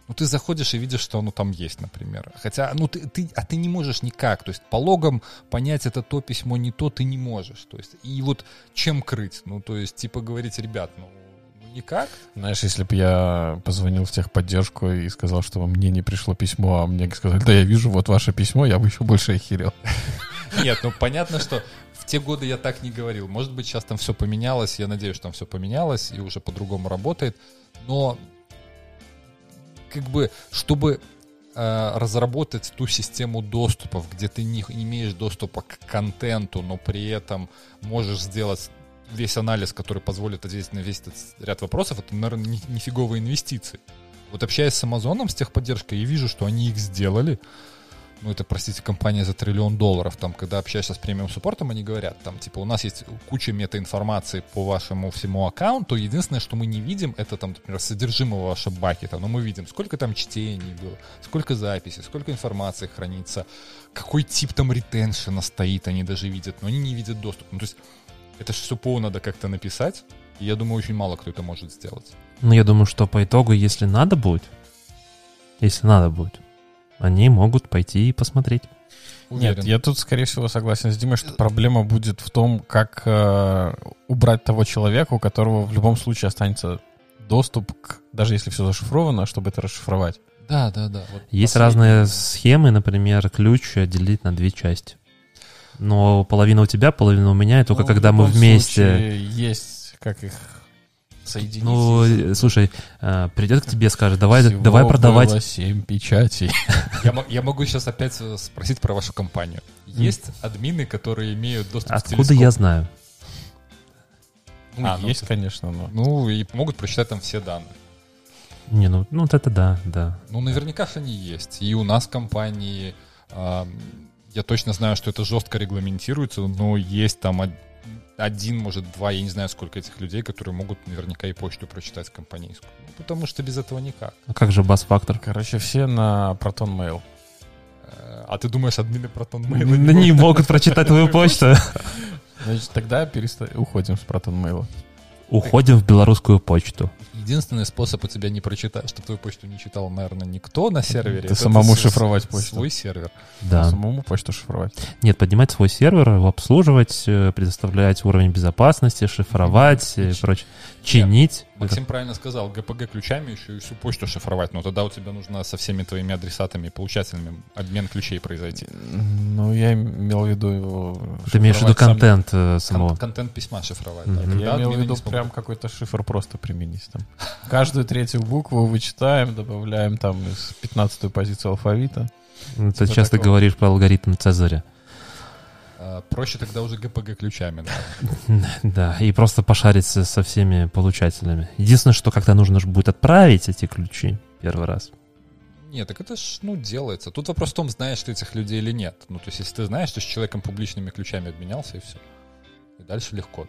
Ну, ты заходишь и видишь, что оно там есть, например. Хотя, ну, ты, ты, а ты не можешь никак. То есть, по логам понять, это то письмо, не то, ты не можешь. То есть, и вот чем крыть? Ну, то есть, типа, говорить, ребят, ну, никак. Знаешь, если бы я позвонил в техподдержку и сказал, что мне не пришло письмо, а мне сказали, да, я вижу вот ваше письмо, я бы еще больше охерел. Нет, ну понятно, что те годы я так не говорил. Может быть, сейчас там все поменялось, я надеюсь, что там все поменялось и уже по-другому работает. Но как бы, чтобы э, разработать ту систему доступов, где ты не, имеешь доступа к контенту, но при этом можешь сделать весь анализ, который позволит ответить на весь этот ряд вопросов, это, наверное, нифиговые инвестиции. Вот общаясь с Амазоном, с техподдержкой, я вижу, что они их сделали, ну, это, простите, компания за триллион долларов, там, когда общаешься с премиум суппортом, они говорят, там, типа, у нас есть куча метаинформации по вашему всему аккаунту, единственное, что мы не видим, это, там, например, содержимого вашего бакета, но мы видим, сколько там чтений было, сколько записей, сколько информации хранится, какой тип там ретеншена стоит, они даже видят, но они не видят доступ. Ну, то есть, это же все ПО надо как-то написать, и я думаю, очень мало кто это может сделать. Ну, я думаю, что по итогу, если надо будет, если надо будет, они могут пойти и посмотреть. Уверен. Нет, я тут, скорее всего, согласен с Димой, что проблема будет в том, как э, убрать того человека, у которого в любом случае останется доступ к, даже если все зашифровано, чтобы это расшифровать. Да, да, да. Вот Есть разные схемы, например, ключ делить на две части. Но половина у тебя, половина у меня, и только ну, когда мы вместе... Есть, как их соединить. Ну, слушай, э, придет к тебе, скажет, давай, Всего давай продавать. Было 7 печатей. *laughs* Я, я могу сейчас опять спросить про вашу компанию. Есть админы, которые имеют доступ Откуда я знаю? Ну, а, ну, есть, ну, конечно, но... Ну, и могут прочитать там все данные. Не, ну, ну вот это да, да. Ну, наверняка же они есть. И у нас в компании, э, я точно знаю, что это жестко регламентируется, но есть там один, может, два, я не знаю, сколько этих людей, которые могут наверняка и почту прочитать компанейскую. Ну, потому что без этого никак. А как же бас-фактор? Короче, все на Proton Mail. Э, а ты думаешь, админы Proton Mail? Не могут прочитать твою почту. Значит, тогда переста... уходим с Proton Mail. Уходим в белорусскую почту. Единственный способ у тебя не прочитать, чтобы твою почту не читал, наверное, никто на сервере. Ты самому шифровать почту. Свой сервер. Да. Самому почту шифровать. Нет, поднимать свой сервер, его обслуживать, э, предоставлять уровень безопасности, шифровать и прочее. Чинить. Максим правильно сказал, ГПГ ключами еще и всю почту шифровать, но тогда у тебя нужно со всеми твоими адресатами, получателями обмен ключей произойти. Ну, я имел в виду... Ты имеешь в виду контент сам, э, самого? контент письма шифровать. Mm-hmm. Да, я имел в виду прям какой-то шифр просто применить. Там. Каждую третью букву вычитаем, добавляем там из 15 позицию алфавита. Ну, ты часто такого. говоришь про алгоритм Цезаря. А, проще тогда уже ГПГ ключами, да. *laughs* Да, и просто пошариться со всеми получателями. Единственное, что когда нужно будет отправить эти ключи первый раз. Нет, так это ж, ну, делается. Тут вопрос в том, знаешь ты этих людей или нет. Ну, то есть, если ты знаешь, то с человеком публичными ключами обменялся, и все. И дальше легко.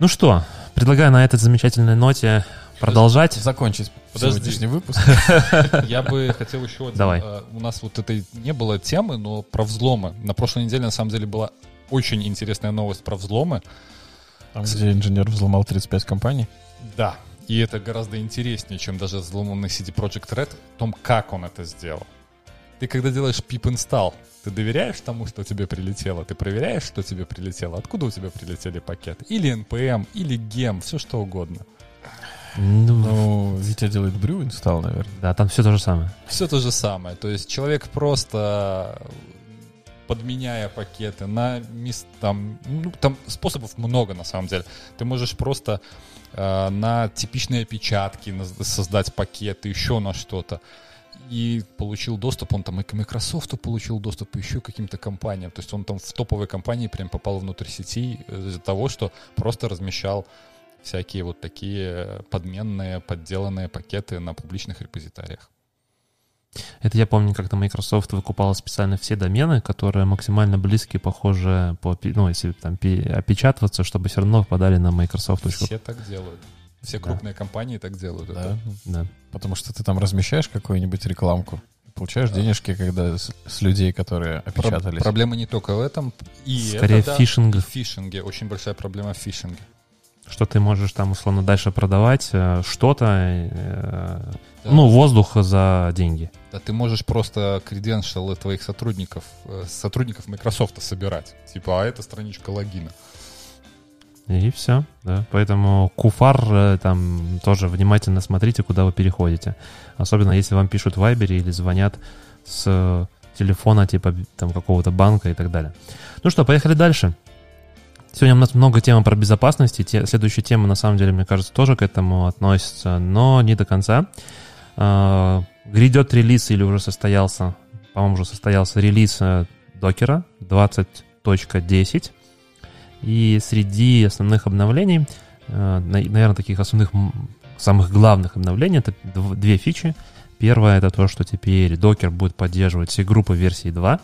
Ну что, предлагаю на этой замечательной ноте продолжать. Закончить Подожди. сегодняшний выпуск. *laughs* Я бы хотел еще один. Давай. Э, у нас вот этой не было темы, но про взломы. На прошлой неделе, на самом деле, была очень интересная новость про взломы. Там, где инженер взломал 35 компаний? Да. И это гораздо интереснее, чем даже взломанный CD Project Red, в том, как он это сделал. Ты когда делаешь pip install, ты доверяешь тому, что тебе прилетело? Ты проверяешь, что тебе прилетело? Откуда у тебя прилетели пакеты? Или NPM, или GEM, все что угодно. Ну, ну Витя делает брю инсталл, наверное. Да, там все то же самое. Все то же самое. То есть человек просто подменяя пакеты на мест, там, ну, там способов много на самом деле. Ты можешь просто э, на типичные опечатки на, создать пакеты, еще на что-то и получил доступ, он там и к Microsoft получил доступ, и еще к каким-то компаниям. То есть он там в топовой компании прям попал внутрь сети из-за того, что просто размещал всякие вот такие подменные, подделанные пакеты на публичных репозитариях. Это я помню, как-то Microsoft выкупала специально все домены, которые максимально близкие, похожие по, ну, если там опечатываться, чтобы все равно попадали на Microsoft. Все так делают. Все Да. крупные компании так делают. Да. Это Да. Потому что ты там размещаешь какую-нибудь рекламку, получаешь денежки, когда с, с людей, которые Про- опечатались. Проблема не только в этом. И Скорее это, да, фишинг, в фишинге. Очень большая проблема в фишинге. что ты можешь там условно дальше продавать э, что-то, э, Да. ну, воздух за деньги. Да ты можешь просто креденшалы твоих сотрудников, э, сотрудников Microsoft собирать. Типа, а это страничка логина. И все, да. Поэтому куфар э, там тоже внимательно смотрите, куда вы переходите. Особенно если вам пишут в Вайбере или звонят с э, телефона типа там какого-то банка и так далее. Ну что, поехали дальше. Сегодня у нас много тем про безопасность, и те- следующая тема, на самом деле, мне кажется, тоже к этому относится, но не до конца. А, Грядет релиз или уже состоялся, по-моему, уже состоялся релиз э, докера 20.10. И среди основных обновлений, наверное, таких основных, самых главных обновлений, это дв- две фичи. Первое это то, что теперь докер будет поддерживать все группы версии 2.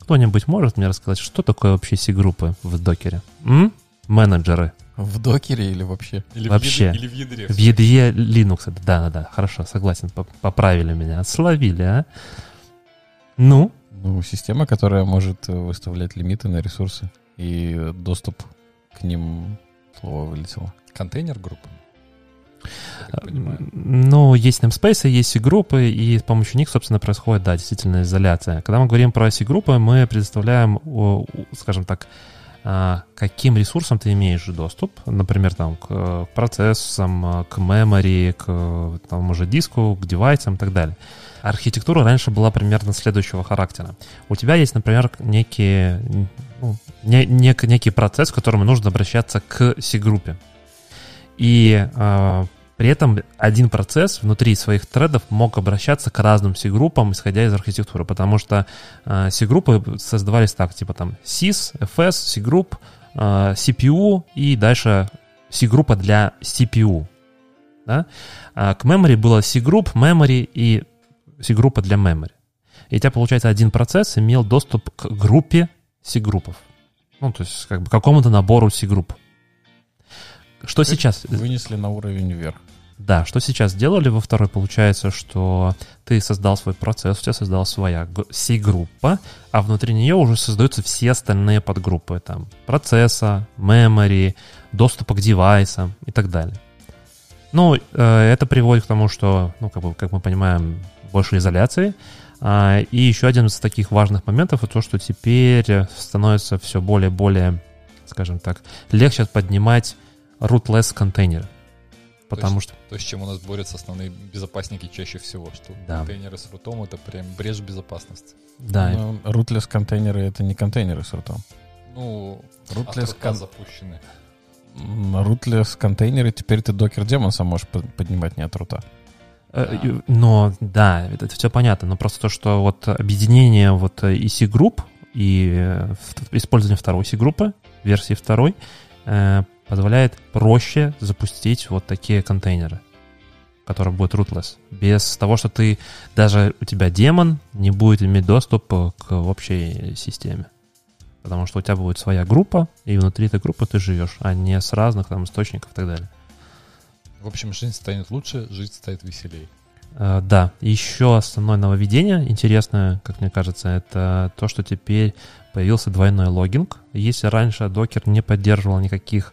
Кто-нибудь может мне рассказать, что такое вообще все группы в докере? М? Менеджеры. В докере или вообще? Или Вообще. В ядре, или в ядре. В ядре Linux. Да-да-да, хорошо, согласен, поп- поправили меня. Словили, а? Ну, Ну, система, которая может э, выставлять лимиты на ресурсы и э, доступ к ним, слово вылетело. Контейнер группы. Ну, есть namespace, есть C-группы, и с помощью них, собственно, происходит, да, действительно изоляция. Когда мы говорим про C-группы, мы предоставляем, скажем так, а, каким ресурсам ты имеешь доступ, например, там, к э, процессам, а, к memory, к э, тому же диску, к девайсам и так далее. Архитектура раньше была примерно следующего характера. У тебя есть, например, некие, ну, не- нек- некий процесс, к которому нужно обращаться к C-группе. И а, при этом один процесс внутри своих тредов мог обращаться к разным C-группам, исходя из архитектуры, потому что э, C-группы создавались так, типа там sys, fs, C-групп, э, CPU и дальше C-группа для CPU. Да? А к memory было C-групп, memory и C-группа для memory. И у тебя, получается, один процесс имел доступ к группе C-группов. Ну, то есть, как бы, к какому-то набору C-групп. Что То есть сейчас? Вынесли на уровень вверх. Да, что сейчас сделали во второй, получается, что ты создал свой процесс, у тебя создалась своя C-группа, а внутри нее уже создаются все остальные подгруппы, там, процесса, memory, доступа к девайсам и так далее. Ну, э, это приводит к тому, что, ну, как, бы, как мы понимаем, больше изоляции. А, и еще один из таких важных моментов, это то, что теперь становится все более-более, скажем так, легче поднимать rootless контейнеры. Потому что То, с чем у нас борются основные безопасники чаще всего, что Да. контейнеры с рутом это прям брешь безопасности. Да, Но rootless контейнеры — это не контейнеры с рутом. Ну, Rootless от рута кон- запущены. Rootless контейнеры теперь ты докер демонса можешь под- поднимать не от рута. Э, и- Но да, это, все понятно. Но просто то, что вот объединение вот EC групп и э, использование второй EC группы, версии второй, э, позволяет проще запустить вот такие контейнеры, которые будут rootless. Без того, что ты даже у тебя демон не будет иметь доступ э, к общей системе. Потому что у тебя будет своя группа, и внутри этой группы ты живешь, а не с разных там источников и так далее. В общем, жизнь станет лучше, жизнь станет веселее. Э, Да, еще основное нововведение, интересное, как мне кажется, это то, что теперь появился двойной логинг. Если раньше докер не поддерживал никаких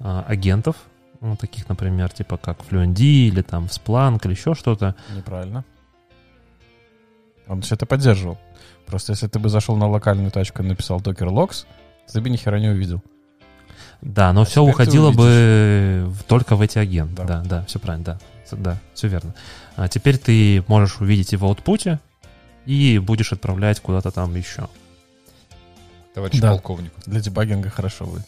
а, агентов, ну, таких, например, типа как FluentD или там Splunk или еще что-то, Неправильно. Он все это поддерживал. Просто если ты бы зашел на локальную тачку и написал docker logs, ты бы ни хера не увидел. Да, но А все уходило бы только в эти агенты. Да. Да, да, все правильно, да, да, все верно. А теперь ты можешь увидеть его в output е и будешь отправлять куда-то там еще. Товарищ Да. полковник. Для debugging а хорошо будет.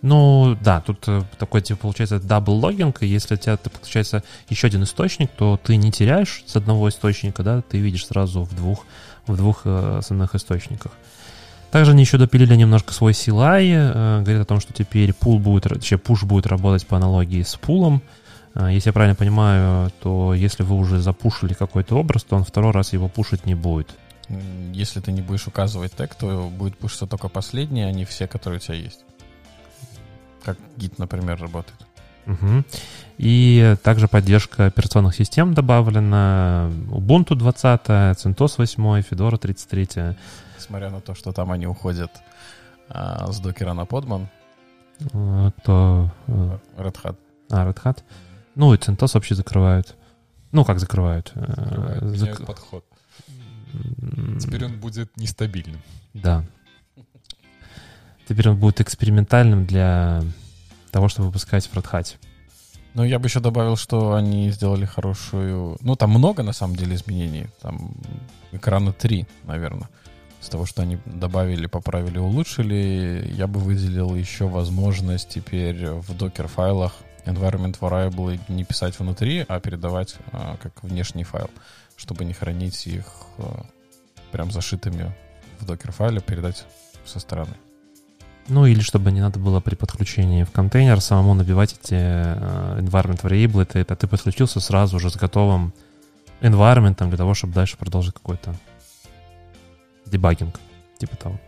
Ну, да, тут э, такой, типа, получается, double logging, и если у тебя, ты, получается, еще один источник, то ты не теряешь с одного источника, да, ты видишь сразу в двух, в двух э, основных источниках. Также они еще допилили немножко свой CLI, э, говорит о том, что теперь пул будет, точнее, пуш будет работать по аналогии с пулом. Э, если я правильно понимаю, то если вы уже запушили какой-то образ, то он второй раз его пушить не будет. Если ты не будешь указывать тег, то будет пушиться только последние, а не все, которые у тебя есть. Как гид, например, работает. Мгм. И также поддержка операционных систем добавлена. Ubuntu 20, CentOS 8, Fedora 33. Несмотря на то, что там они уходят а, с докера на подман, Э, То... э, Red Hat. А, Red Hat. Ну, и CentOS вообще закрывают. Ну, как закрывают? Э, Закрывает, зак- подход. Теперь он будет нестабильным. Да. Теперь он будет экспериментальным для того, чтобы выпускать в Red Hat. Ну, я бы еще добавил, что они сделали хорошую... Ну, там много, на самом деле, изменений. Там экрана 3, наверное. С того, что они добавили, поправили, улучшили, я бы выделил еще возможность теперь в докер-файлах environment variable не писать внутри, а передавать а, как внешний файл, чтобы не хранить их а, прям зашитыми в докер-файле, передать со стороны. Ну, или чтобы не надо было при подключении в контейнер самому набивать эти э, environment variable. Это, это ты подключился сразу уже с готовым environment для того, чтобы дальше продолжить какой-то дебагинг, типа того.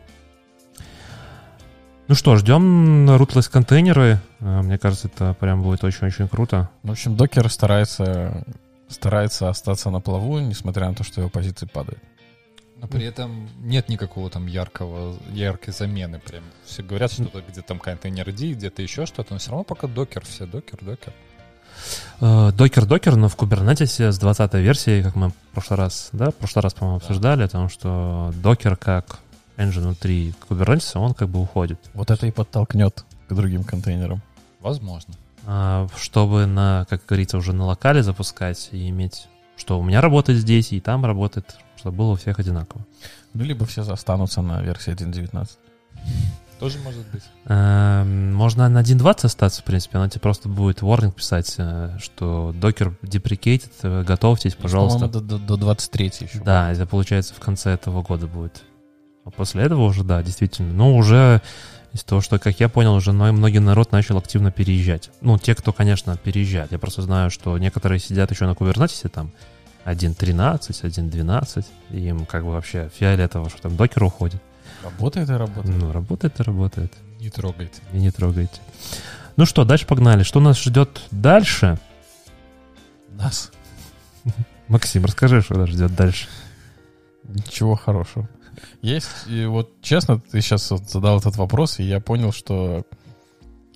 Ну что, ждем rootless контейнеры. Э, Мне кажется, это прям будет очень-очень круто. В общем, докер старается, старается остаться на плаву, несмотря на то, что его позиции падают. Но при этом нет никакого там яркого, яркой замены. Прям все говорят, что где-то там контейнер D, где-то еще что-то, но все равно пока докер, все докер, докер. Э, Докер-докер, но в Kubernetes с 20 версией, как мы в прошлый раз, да, в прошлый раз, по-моему, Да. обсуждали, о том, что докер как engine внутри Kubernetes, он как бы уходит. Вот это и подтолкнет к другим контейнерам. Возможно. А, чтобы на, как говорится, уже на локале запускать и иметь, что у меня работает здесь и там работает, чтобы было у всех одинаково. Ну, либо все останутся на версии 1.19. Тоже может быть. Эм, Можно на 1.20 остаться, в принципе, но тебе просто будет warning писать, э, что докер deprecated, э, готовьтесь, пожалуйста. По-моему, до, до, до 23 еще. Да, это получается в конце этого года будет. А после этого уже, да, действительно. Ну, уже из того, что, как я понял, уже мно- многие народ начал активно переезжать. Ну, те, кто, конечно, переезжает. Я просто знаю, что некоторые сидят еще на Кубернетисе, там, 1.13, 1.12, и им как бы вообще фиолетово, что там докер уходит. Работает и работает. Ну, работает и работает. Не трогайте. И не трогайте. Ну что, дальше погнали. Что нас ждет дальше? Нас. Максим, расскажи, что нас ждет дальше. Ничего хорошего. Есть, и вот честно, ты сейчас вот задал этот вопрос, и я понял, что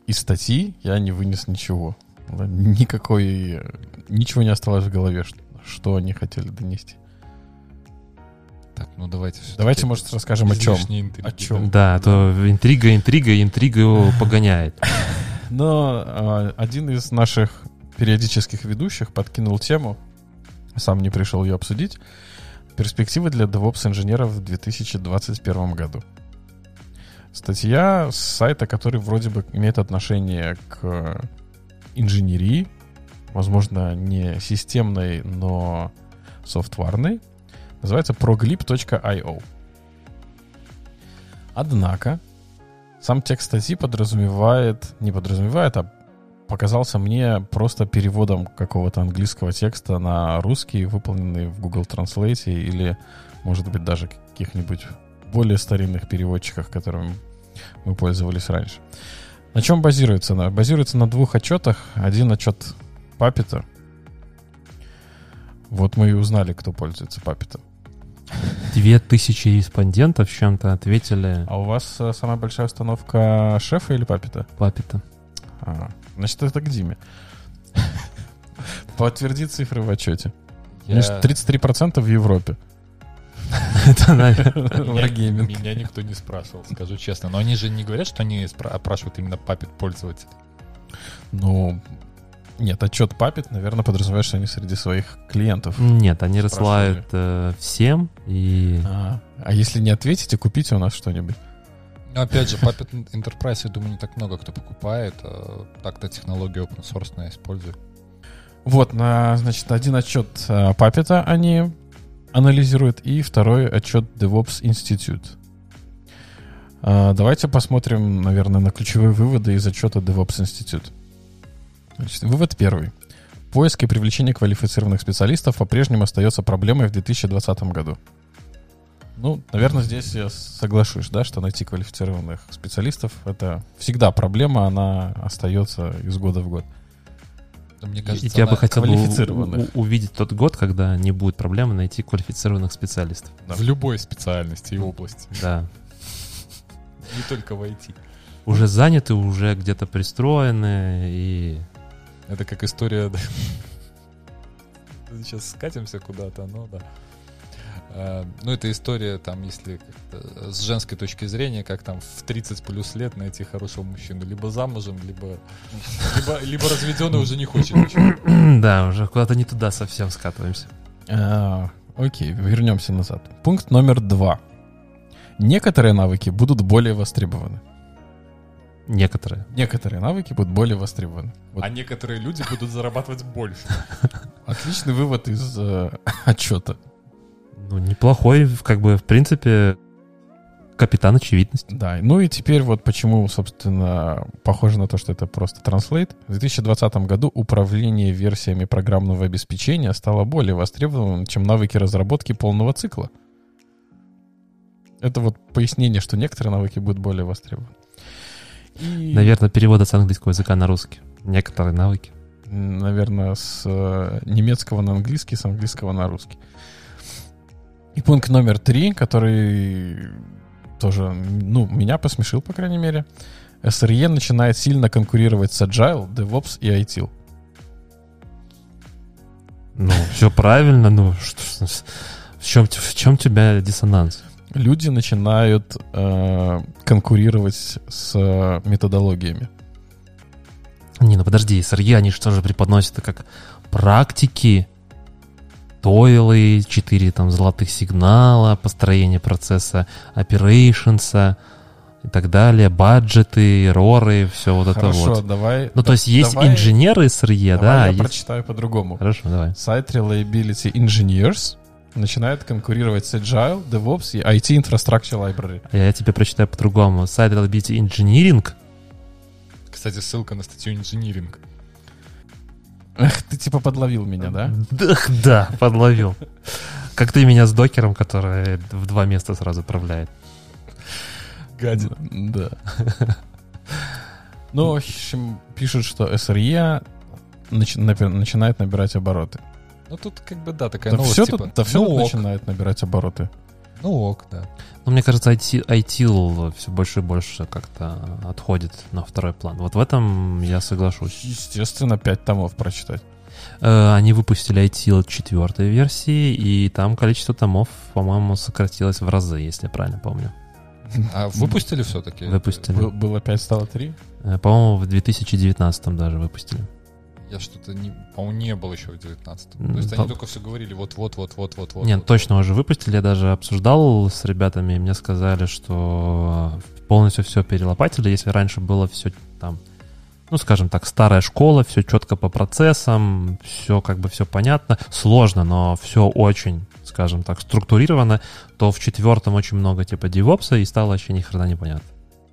из статьи я не вынес ничего. Никакой, ничего не осталось в голове, что, что они хотели донести. Так, ну давайте все. Давайте, может, расскажем о чем. О чем? Да, а то интрига, интрига, интрига его *laughs* погоняет. Но а, один из наших периодических ведущих подкинул тему, сам не пришел ее обсудить, перспективы для DevOps-инженеров в 2021 году. Статья с сайта, который вроде бы имеет отношение к инженерии, возможно, не системной, но софтварной, называется proglib.io. Однако, сам текст статьи подразумевает, не подразумевает, а показался мне просто переводом какого-то английского текста на русский, выполненный в Google Translate или, может быть, даже каких-нибудь более старинных переводчиках, которыми мы пользовались раньше. На чем базируется? На- Базируется на двух отчетах. Один отчет Папита. Вот мы и узнали, кто пользуется Папитом. Две тысячи респондентов чем-то ответили А у вас э, самая большая установка шефа или Папита? папита. А, значит, это к Диме. Подтверди цифры в отчете. Я... Значит, 33% в Европе. *laughs* Это, наверное, Меня, никто не спрашивал, скажу честно. Но они же не говорят, что они опрашивают именно папит пользователей. Ну, нет, отчет Папит, наверное, подразумевает, что они среди своих клиентов. Нет, они рассылают э, всем, и А, а если не ответите, купите у нас что-нибудь. Но опять же, Puppet Enterprise, я думаю, не так много кто покупает. а Так-то технология open source использует. Вот, на, значит, один отчет а, Папита они анализируют, и второй отчет DevOps Institute. А, Давайте посмотрим, наверное, на ключевые выводы из отчета DevOps Institute. Значит, вывод первый. Поиск и привлечение квалифицированных специалистов по-прежнему остается проблемой в 2020 году. Ну, наверное, здесь я соглашусь, да, что найти квалифицированных специалистов — это всегда проблема, она остается из года в год. Мне И кажется, я бы хотел бы увидеть тот год, когда не будет проблемы найти квалифицированных специалистов. в любой специальности и области, Да. не только в IT. Уже заняты, уже где-то пристроены, и Это как история... Сейчас скатимся куда-то, но да. А, Ну, это история, там, если как-то с женской точки зрения, как там в 30 плюс лет найти хорошего мужчину. Либо замужем, либо, либо, либо разведенный уже не хочет ничего. *coughs* да, уже куда-то не туда совсем скатываемся. А, Окей, вернемся назад. Пункт номер два. Некоторые навыки будут более востребованы. Некоторые. Некоторые навыки будут более востребованы. Вот А некоторые люди будут зарабатывать больше. *laughs* отличный вывод из э, *laughs* отчета. Ну, неплохой, как бы, в принципе, капитан очевидность. Да, ну и теперь вот почему, собственно, похоже на то, что это просто транслейт. В 2020 году управление версиями программного обеспечения стало более востребованным, чем навыки разработки полного цикла. Это вот пояснение, что некоторые навыки будут более востребованы. И, Наверное, перевода с английского языка на русский. Некоторые навыки. наверное, с э, немецкого на английский, с английского на русский. И пункт номер три, который тоже, ну, меня посмешил, по крайней мере. SRE начинает сильно конкурировать с Agile, DevOps и ITIL. Ну, все правильно, ну, что, в, чем, в чем тебя диссонанс? Люди начинают э, конкурировать с э, методологиями. Не, ну подожди, SRE, они что же преподносят это как практики, тойлы, 4 там золотых сигнала, построение процесса operations и так далее, баджеты, роры, все вот это Хорошо, вот. давай. Ну, то есть есть давай- инженеры SRE, давай да, я есть- прочитаю по-другому. Хорошо, давай. Site Reliability Engineers начинает конкурировать с Agile, DevOps и IT Infrastructure Library. А Я тебе прочитаю по-другому. Site Reliability Engineering Кстати, ссылка на статью инжиниринг. Эх, ты типа подловил меня, да? Да, да, подловил. Как ты меня с докером, который в два места сразу отправляет. Гадит. Да. Ну, в общем, пишут, что SRE начинает набирать обороты. Ну, тут как бы, да, такая Да новость, все типа, тут, да ну тут ок, начинает набирать обороты. ну ок, да. Но мне кажется, IT, ITIL все больше и больше как-то отходит на второй план. Вот в этом я соглашусь. Естественно, 5 томов прочитать. Э, Они выпустили ITIL четвертой версии, и там количество томов, по-моему, сократилось в разы, если я правильно помню. А выпустили все-таки? Выпустили. Был- Было 5, стало 3. Э, По-моему, в 2019 даже выпустили. Я что-то не... По-моему, не был еще в 19 М, То есть они только все говорили вот-вот-вот-вот-вот-вот. Нет, точно уже выпустили. Я даже обсуждал с ребятами, и мне сказали, что полностью все перелопатили. Если раньше было все там, ну, скажем так, старая школа, все четко по процессам, все как бы все понятно. Сложно, но все очень, скажем так, структурировано, то в четвертом очень много типа девопса, и стало вообще ни хрена не понятно.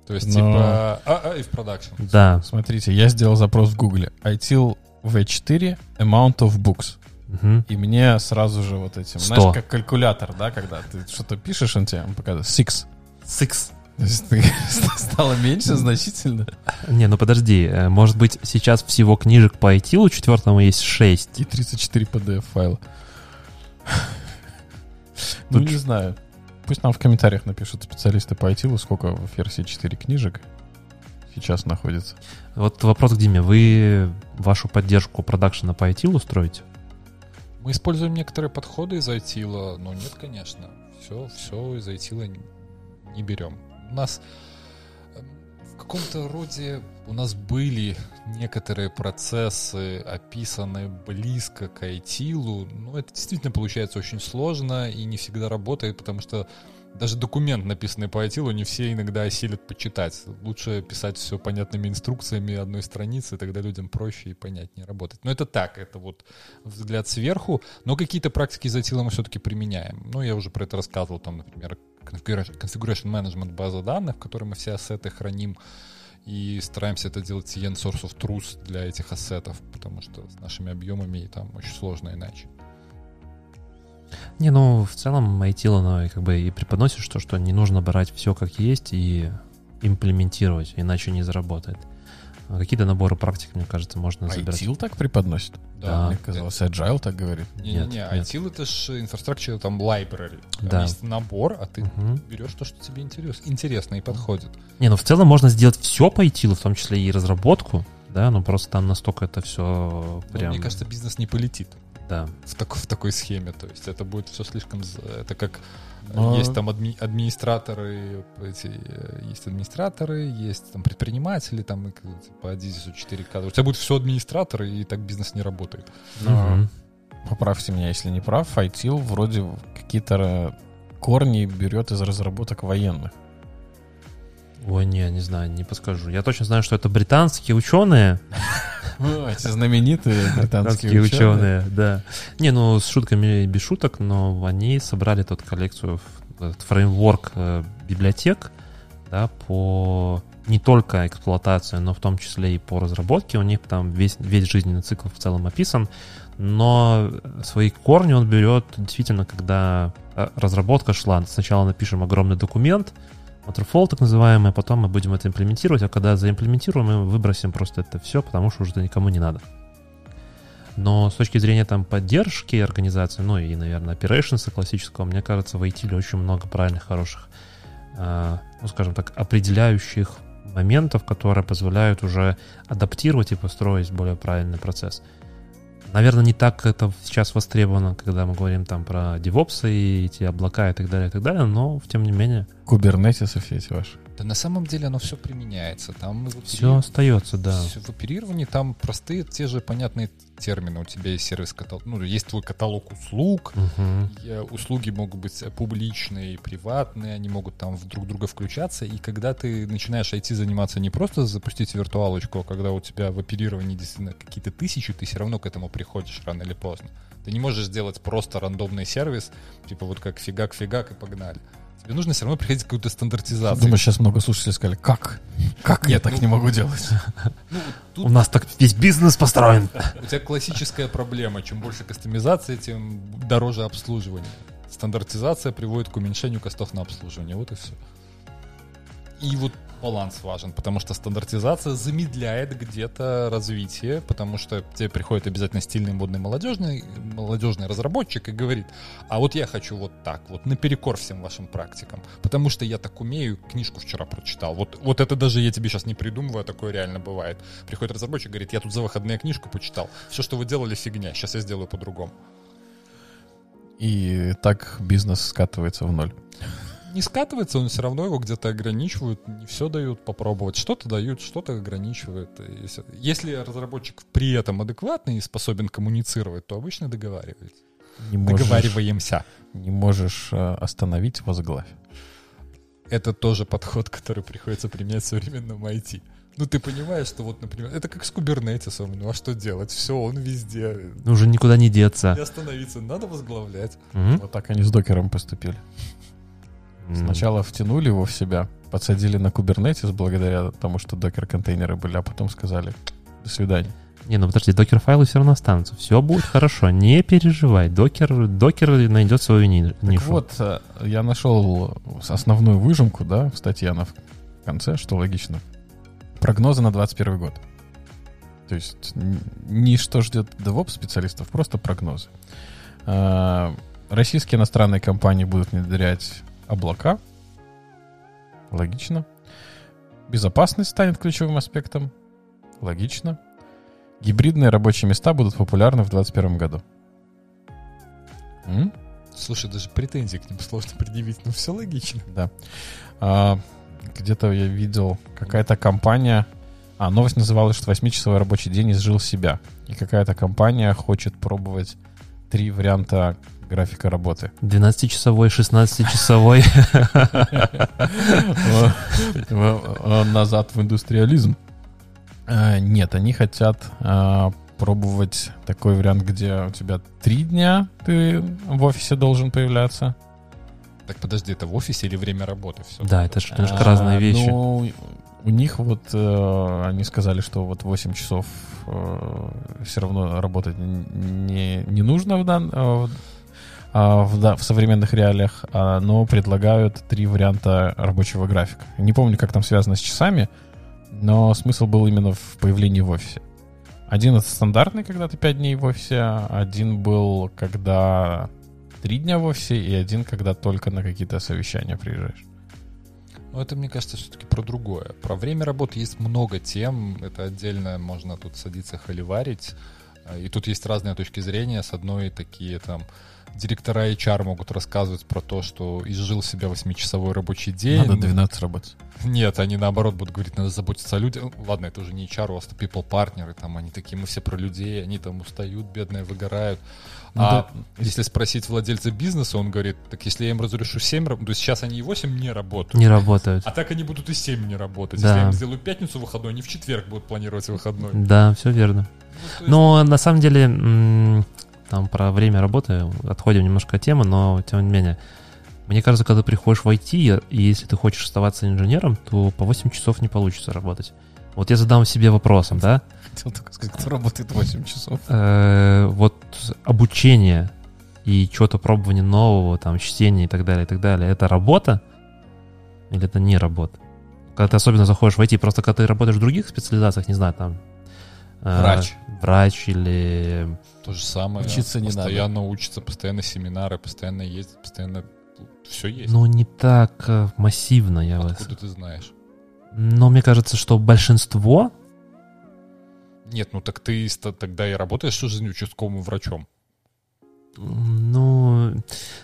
То есть, Но- типа... А, а, и в продакшн. Да. Смотрите, я сделал запрос в Гугле. ITIL V4 Amount of Books. Мгм. И мне сразу же вот этим, Сто. знаешь, как калькулятор, да, когда ты что-то пишешь, он тебе показывает six. Six. То есть ты *laughs* стало меньше значительно. Не, ну подожди, э, может быть сейчас всего книжек по ITIL четвертому есть 6. И 34 PDF файла. Ну, Тут не знаю. Пусть нам в комментариях напишут специалисты по ITIL, сколько в версии 4 книжек сейчас находится. Вот вопрос к Диме. Вы вашу поддержку продакшена по ITIL устроите? Мы используем некоторые подходы из ITIL, но нет, конечно. Все, все из ITIL не берем. У нас эм, в каком-то роде у нас были некоторые процессы, описанные близко к ITIL, но это действительно получается очень сложно и не всегда работает, потому что даже документ, написанный по ITIL, не все иногда осилят почитать. Лучше писать все понятными инструкциями одной страницы, тогда людям проще и понятнее работать. Но это так, это вот взгляд сверху, но какие-то практики из ITIL мы все-таки применяем. Ну, я уже про это рассказывал, там, например, configuration, management база данных, в которой мы все ассеты храним, и стараемся это делать CN Source of Truth для этих ассетов, потому что с нашими объемами там очень сложно иначе. Не, ну, в целом ITIL, оно как бы и преподносит, что, что не нужно брать все как есть и имплементировать, иначе не заработает. А Какие-то наборы практик, мне кажется, можно забирать. ITIL так преподносит? Да. Мне казалось, Agile так говорит. Не-не-не, Нет, нет. ITIL это же infrastructure, там library. Там Да. есть набор, а ты Мгм. берешь то, что тебе интерес, интересно и подходит. Не, ну в целом можно сделать все по ITIL, в том числе и разработку, да, но просто там настолько это все прям... мне кажется, бизнес не полетит да. в, тако- в такой схеме. То есть это будет все слишком... Это как э, Но- есть там адми- администраторы, эти, э, есть администраторы, есть там предприниматели, там к- по Адизису 4 кадра. У тебя будет все администраторы, и так бизнес не работает. Но- Мгм. Поправьте меня, если не прав, ITIL вроде какие-то ра- корни берет из разработок военных. Ой, не, не знаю, не подскажу. Я точно знаю, что это британские ученые. Эти знаменитые *laughs* британские ученые. да. Не, ну с шутками без шуток, но они собрали тут коллекцию, этот фреймворк э, библиотек, да, по не только эксплуатации, но в том числе и по разработке. У них там весь, весь жизненный цикл в целом описан. Но свои корни он берет действительно, когда э, разработка шла. Сначала напишем огромный документ, waterfall так называемый, а потом мы будем это имплементировать, а когда заимплементируем, мы выбросим просто это все, потому что уже это никому не надо. Но с точки зрения там поддержки организации, ну и, наверное, operations классического, мне кажется, в IT очень много правильных, хороших, э, ну, скажем так, определяющих моментов, которые позволяют уже адаптировать и построить более правильный процесс. Наверное, не так это сейчас востребовано, когда мы говорим там про DevOps и эти облака и так далее, и так далее, но, тем не менее, Кубернетисы все эти ваши. Да на самом деле оно все применяется. Там все опери- остается, да. всё В оперировании там простые, те же понятные термины. У тебя есть сервис каталог, ну, есть твой каталог услуг. И, услуги могут быть э, публичные и приватные, они могут там в друг друга включаться. И когда ты начинаешь IT заниматься не просто запустить виртуалочку, а когда у тебя в оперировании действительно какие-то тысячи, ты все равно к этому приходишь рано или поздно. Ты не можешь сделать просто рандомный сервис, типа вот как фигак-фигак и погнали. Тебе нужно все равно приходить к какой-то стандартизации. Думаю, сейчас много слушателей сказали, как? Как я так ну- не могу делать? *laughs* Ну, У нас так весь бизнес построен. У тебя классическая проблема. Чем больше кастомизации, тем дороже обслуживание. Стандартизация приводит к уменьшению cost ов на обслуживание. Вот и все. И вот баланс важен, потому что стандартизация замедляет где-то развитие, потому что тебе приходит обязательно стильный, модный, молодежный, молодежный разработчик и говорит, а вот я хочу вот так, вот наперекор всем вашим практикам, потому что я так умею, книжку вчера прочитал. Вот, вот это даже я тебе сейчас не придумываю, а такое реально бывает. Приходит разработчик, говорит, я тут за выходные книжку почитал, все, что вы делали, фигня, сейчас я сделаю по-другому. И так бизнес скатывается в ноль. Не скатывается, он все равно его где-то ограничивают, не все дают попробовать, что-то дают, что-то ограничивают. Если, если разработчик при этом адекватный и способен коммуницировать, то обычно договаривается. Не можешь, Договариваемся. не можешь э, остановить, возглавь. Это тоже подход, который приходится применять в современном IT. Ну, ты понимаешь, что вот, например, это как с кубернетисом, ну а что делать? Все, он везде. Уже никуда не деться. Не остановиться, надо возглавлять. Мгм. Вот так они с докером поступили. Сначала втянули его в себя, подсадили на Kubernetes благодаря тому, что докер-контейнеры были, а потом сказали «до свидания». Не, ну подожди, докер-файлы все равно останутся. Все будет хорошо, не переживай. Докер, докер найдет свою ни- Так нишу. вот, э, я нашел основную выжимку, да, в статье она в конце, что логично. Прогнозы на 21 год. То есть н- не что ждет DevOps специалистов, просто прогнозы. А, Российские иностранные компании будут внедрять облака. Логично. Безопасность станет ключевым аспектом. Логично. Гибридные рабочие места будут популярны в 2021 году. М? Слушай, даже претензий к ним сложно предъявить, но все логично. Да. А, где-то я видел какая-то компания. А, новость называлась, что 8-часовой рабочий день изжил себя. И какая-то компания хочет пробовать три варианта графика работы. 12-часовой, 16-часовой. Э, Назад в индустриализм. Э, Нет, они хотят э, пробовать такой вариант, где у тебя три дня ты в офисе должен появляться. Так подожди, это в офисе или время работы? Все. Да, это же немножко А, разные вещи. Ну, у них вот э, они сказали, что вот 8 часов все равно работать не, не нужно в, дан- э, а, в, да- в современных реалиях, а, но предлагают три варианта рабочего графика. Не помню, как там связано с часами, но смысл был именно в появлении в офисе. Один это стандартный, когда ты 5 дней в офисе, один был, когда 3 дня в офисе, и один, когда только на какие-то совещания приезжаешь. Ну, это, мне кажется, все-таки про другое. Про время работы есть много тем, это отдельно можно тут садиться холиварить. И тут есть разные точки зрения. С одной такие там директора HR могут рассказывать про то, что изжил себя 8-часовой рабочий день. Надо 12 работать. Нет, они наоборот будут говорить, надо заботиться о людях. Ладно, это уже не HR, у вас people партнеры, там они такие, мы все про людей, они там устают, бедные, выгорают. Ну, а да. если спросить владельца бизнеса, он говорит, так если я им разрешу 7, то есть сейчас они и 8 не работают. Не работают. А так они будут и 7 не работать. Да. Если я им сделаю пятницу выходной, они в четверг будут планировать выходной. Да, все верно. Ну, есть... Но на самом деле там про время работы, отходим немножко от темы, но тем не менее, мне кажется, когда ты приходишь в IT, и если ты хочешь оставаться инженером, то по 8 часов не получится работать. Вот я задам себе вопросом, да? Хотел только сказать, кто работает 8 часов. Э, вот обучение и что-то пробование нового, там, чтение и так далее, и так далее, это работа или это не работа? Когда ты особенно заходишь в IT, просто когда ты работаешь в других специализациях, не знаю, там... Э, врач. Врач или то же самое. Учиться не постоянно надо. учится, постоянно семинары, постоянно ездит, постоянно все есть. Ну, не так э, массивно, я Откуда вас. Откуда ты знаешь? Но мне кажется, что большинство... Нет, ну так ты тогда и работаешь жизнь участковым врачом. Ну,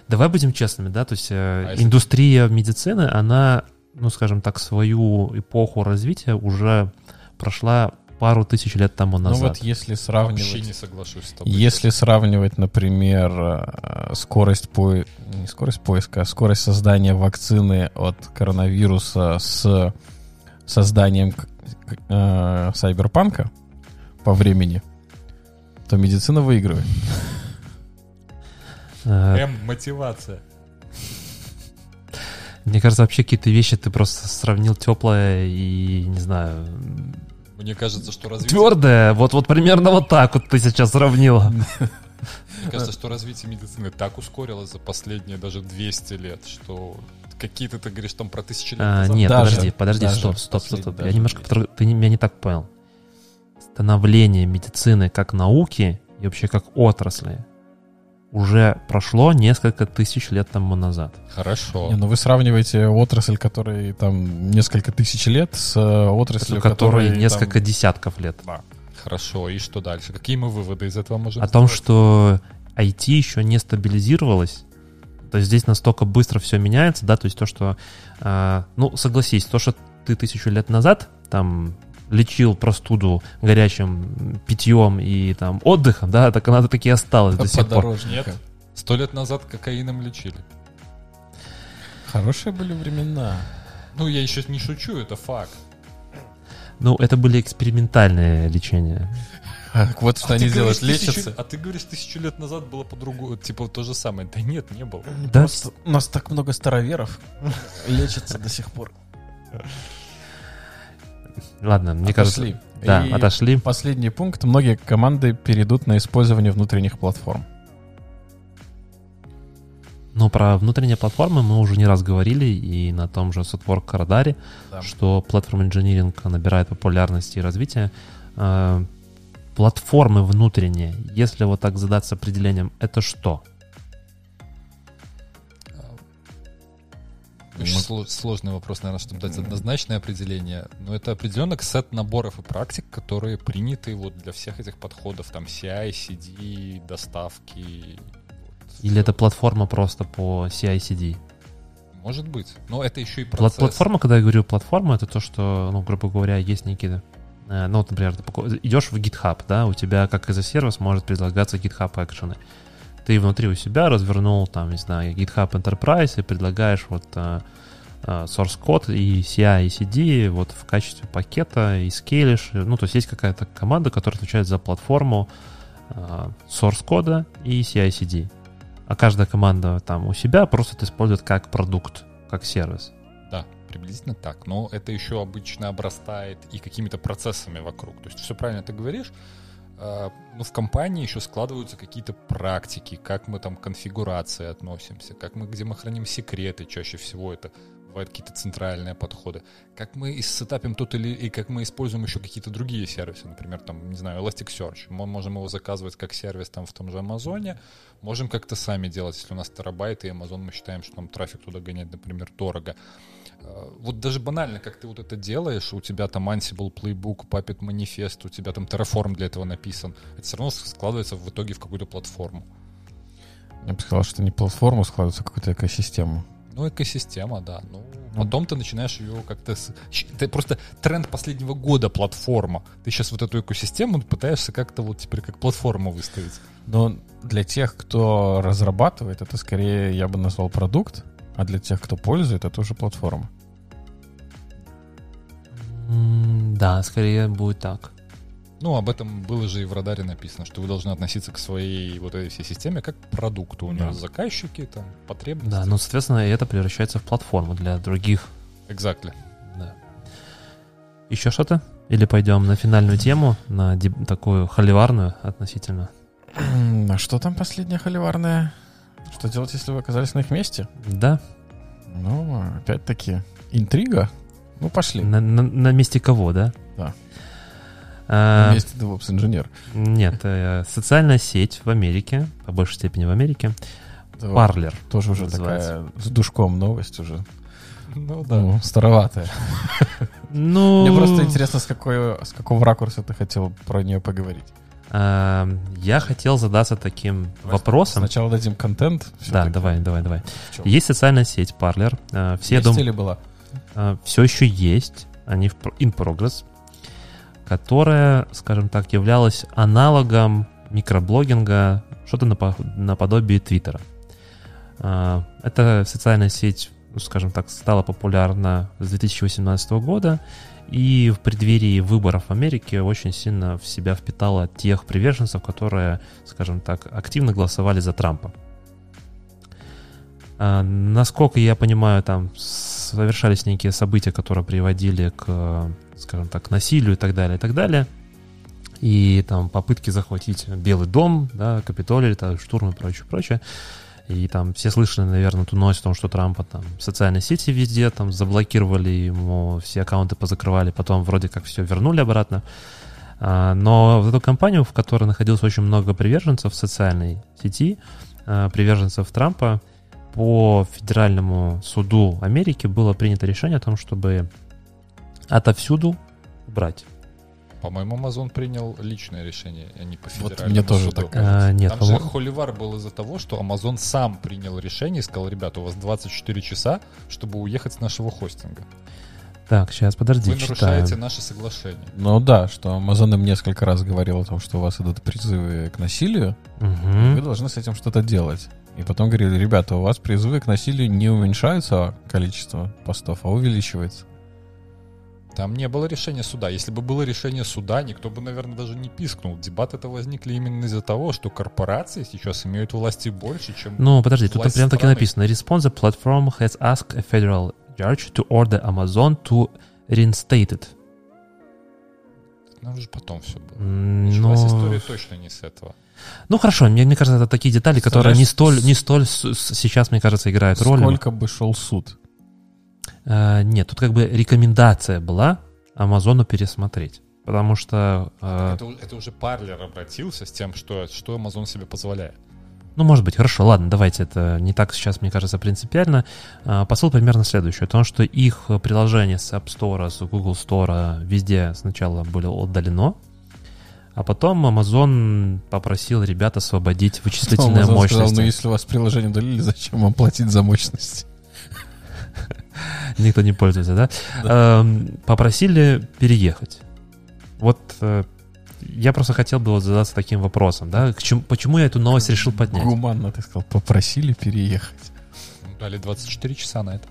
давай будем честными, да, то есть э, а индустрия если... медицины, она, ну, скажем так, свою эпоху развития уже прошла пару тысяч лет тому назад. Ну вот если сравнивать... Вообще не соглашусь с тобой. Если сравнивать, например, э, скорость по... не скорость поиска, а скорость создания вакцины от коронавируса с созданием э, сайберпанка по времени, то медицина выигрывает. Э, М, мотивация. Мне кажется, вообще какие-то вещи ты просто сравнил теплое и, не знаю, мне кажется, что развитие... Твердое, вот, вот примерно вот так вот ты сейчас сравнила. Мне кажется, что развитие медицины так ускорилось за последние даже 200 лет, что какие-то, ты говоришь, там про тысячи лет а, Нет, даже, подожди, подожди, даже стоп, стоп, стоп, стоп. Я немножко, ты меня не так понял. Становление медицины как науки и вообще как отрасли уже прошло несколько тысяч лет тому назад. Хорошо. Не, но ну вы сравниваете отрасль, которая там несколько тысяч лет, с э, отраслью, которой, которой несколько там... десятков лет. Да. Хорошо, и что дальше? Какие мы выводы из этого можем О сделать? том, что IT еще не стабилизировалось. То есть здесь настолько быстро все меняется, да, то есть то, что, э, ну, согласись, то, что ты тысячу лет назад там лечил простуду горячим питьем и там отдыхом, да, так она таки осталась до сих пор. Нет, сто лет назад кокаином лечили. Хорошие были времена. Ну, я еще не шучу, это факт. Ну, это были экспериментальные лечения. А, вот что а они делают, лечатся. А ты говоришь, тысячу лет назад было по-другому, типа то же самое. Да нет, не было. Да? Просто у нас так много староверов *laughs* лечатся до сих пор. Ладно, мне отошли. кажется... Да, И отошли. Последний пункт. Многие команды перейдут на использование внутренних платформ. Ну, про внутренние платформы мы уже не раз говорили и на том же Sotwork радаре, да. что платформ инжиниринг набирает популярности и развития. Э, платформы внутренние, если вот так задаться определением, это что? Очень Мы... сложный вопрос, наверное, чтобы дать однозначное определение. Но это определенно сет наборов и практик, которые приняты вот для всех этих подходов. Там CI, CD, доставки. Вот, Или это платформа просто по CI-CD? Может быть. Но это еще и процесс. Платформа, когда я говорю платформа, это то, что, ну, грубо говоря, есть некие э, ну, вот, например, ты идешь в GitHub, да, у тебя как из-за сервис может предлагаться GitHub экшены ты внутри у себя развернул, там, не знаю, GitHub Enterprise и предлагаешь вот uh, uh, source код и CI и CD вот в качестве пакета и скейлишь. Ну, то есть есть какая-то команда, которая отвечает за платформу uh, source кода и CI CD. А каждая команда там у себя просто это использует как продукт, как сервис. Да, приблизительно так. Но это еще обычно обрастает и какими-то процессами вокруг. То есть все правильно ты говоришь, ну, в компании еще складываются какие-то практики, как мы там к конфигурации относимся, как мы, где мы храним секреты, чаще всего это бывают какие-то центральные подходы. Как мы сетапим тот или и как мы используем еще какие-то другие сервисы, например, там, не знаю, Elasticsearch. Мы можем его заказывать как сервис там в том же Амазоне, можем как-то сами делать, если у нас терабайты, и Amazon мы считаем, что нам трафик туда гонять, например, дорого. Э, Вот даже банально, как ты вот это делаешь, у тебя там Ansible Playbook, Puppet Manifest, у тебя там Terraform для этого написан, это все равно складывается в итоге в какую-то платформу. Я бы сказал, что не платформу складывается, а какую-то экосистему. Ну, экосистема, да. Ну, Ну. потом ты начинаешь ее как-то... Это просто тренд последнего года платформа. Ты сейчас вот эту экосистему пытаешься как-то вот теперь как платформу выставить. Но для тех, кто разрабатывает, это скорее я бы назвал продукт, а для тех, кто пользует, это уже платформа. Да, скорее будет так. Ну, об этом было же и в радаре написано, что вы должны относиться к своей вот этой всей системе как к продукту. У нее Да. заказчики, там, потребности. Да, ну, соответственно, это превращается в платформу для других. Exactly. Да. Еще что-то? Или пойдем на финальную тему, на деб- такую холиварную относительно? А что там последнее холиварное? Что делать, если вы оказались на их месте? Да? Ну, опять-таки, интрига. Ну, пошли. На, на- на месте кого, да? Да. А, На месте DevOps инженер. Нет, э, социальная сеть в Америке, по большей степени в Америке, Parler. Тоже уже называется. такая с душком новость уже. Ну да. Ну, староватая. Ну, Мне просто интересно, с, какой, с какого ракурса ты хотел про нее поговорить. А, я хотел задаться таким вопросом. Сначала дадим контент. Да, всё-таки. давай, давай, давай. Есть социальная сеть Parler. э, Все, Есть дум- или была? все еще есть, они в in progress, которая, скажем так, являлась аналогом микроблогинга, что-то напо- наподобие Твиттера. А, Эта социальная сеть, ну, скажем так, стала популярна с 2018 года и в преддверии выборов в Америке очень сильно в себя впитала тех приверженцев, которые, скажем так, активно голосовали за Трампа. А, Насколько я понимаю, там совершались некие события, которые приводили к, скажем так, насилию и так далее, и так далее. И там попытки захватить Белый дом, да, Капитолий, там, штурм и прочее, прочее. И там все слышали, наверное, ту новость о том, что Трампа там социальные сети везде там заблокировали ему, все аккаунты позакрывали, потом вроде как все вернули обратно. А, Но в эту компанию, в которой находилось очень много приверженцев социальной сети, а, приверженцев Трампа, по федеральному суду Америки было принято решение о том, чтобы отовсюду убрать. По-моему, Amazon принял личное решение, а не по Вот федеральному мне тоже суду. так кажется. А, нет, Там же по-моему- холивар был из-за того, что Amazon сам принял решение и сказал, ребята, у вас 24 часа, чтобы уехать с нашего хостинга. Так, сейчас, подожди, Вы читаю. нарушаете наше соглашение. Ну да, что Amazon им несколько раз говорил о том, что у вас идут призывы к насилию, Мгм. вы должны с этим что-то делать. И потом говорили, ребята, у вас призывы к насилию не уменьшаются количество постов, а увеличивается. Там не было решения суда. Если бы было решение суда, никто бы, наверное, даже не пискнул. Дебаты это возникли именно из-за того, что корпорации сейчас имеют власти больше, чем... Ну, подожди, тут прям таки страны. написано. Response the platform has asked a federal judge to order Amazon to reinstate it. Ну, уже потом все было. Началась ну, история точно не с этого. ну, хорошо, мне, мне кажется, это такие детали, которые не столь, не столь с- с- сейчас, мне кажется, играют роль. Сколько бы шел суд? А, нет, тут как бы рекомендация была Амазону пересмотреть. Потому что, э, Это, это уже Парлер обратился с тем, что, что Amazon себе позволяет. ну, может быть, хорошо, ладно, давайте, это не так сейчас, мне кажется, принципиально. А, посыл примерно следующий. О том, что их приложение с App Store, с Google Store везде сначала было удалено, а потом Amazon попросил ребят освободить вычислительные Amazon мощности. сказал, ну если у вас приложение удалили, зачем вам платить за мощность? Никто не пользуется, да? Эм, Попросили переехать. Вот э, я просто хотел бы вот задаться таким вопросом, да? К чему, почему я эту новость решил поднять? Гуманно ты сказал, попросили переехать. Ну, Дали 24 часа на это.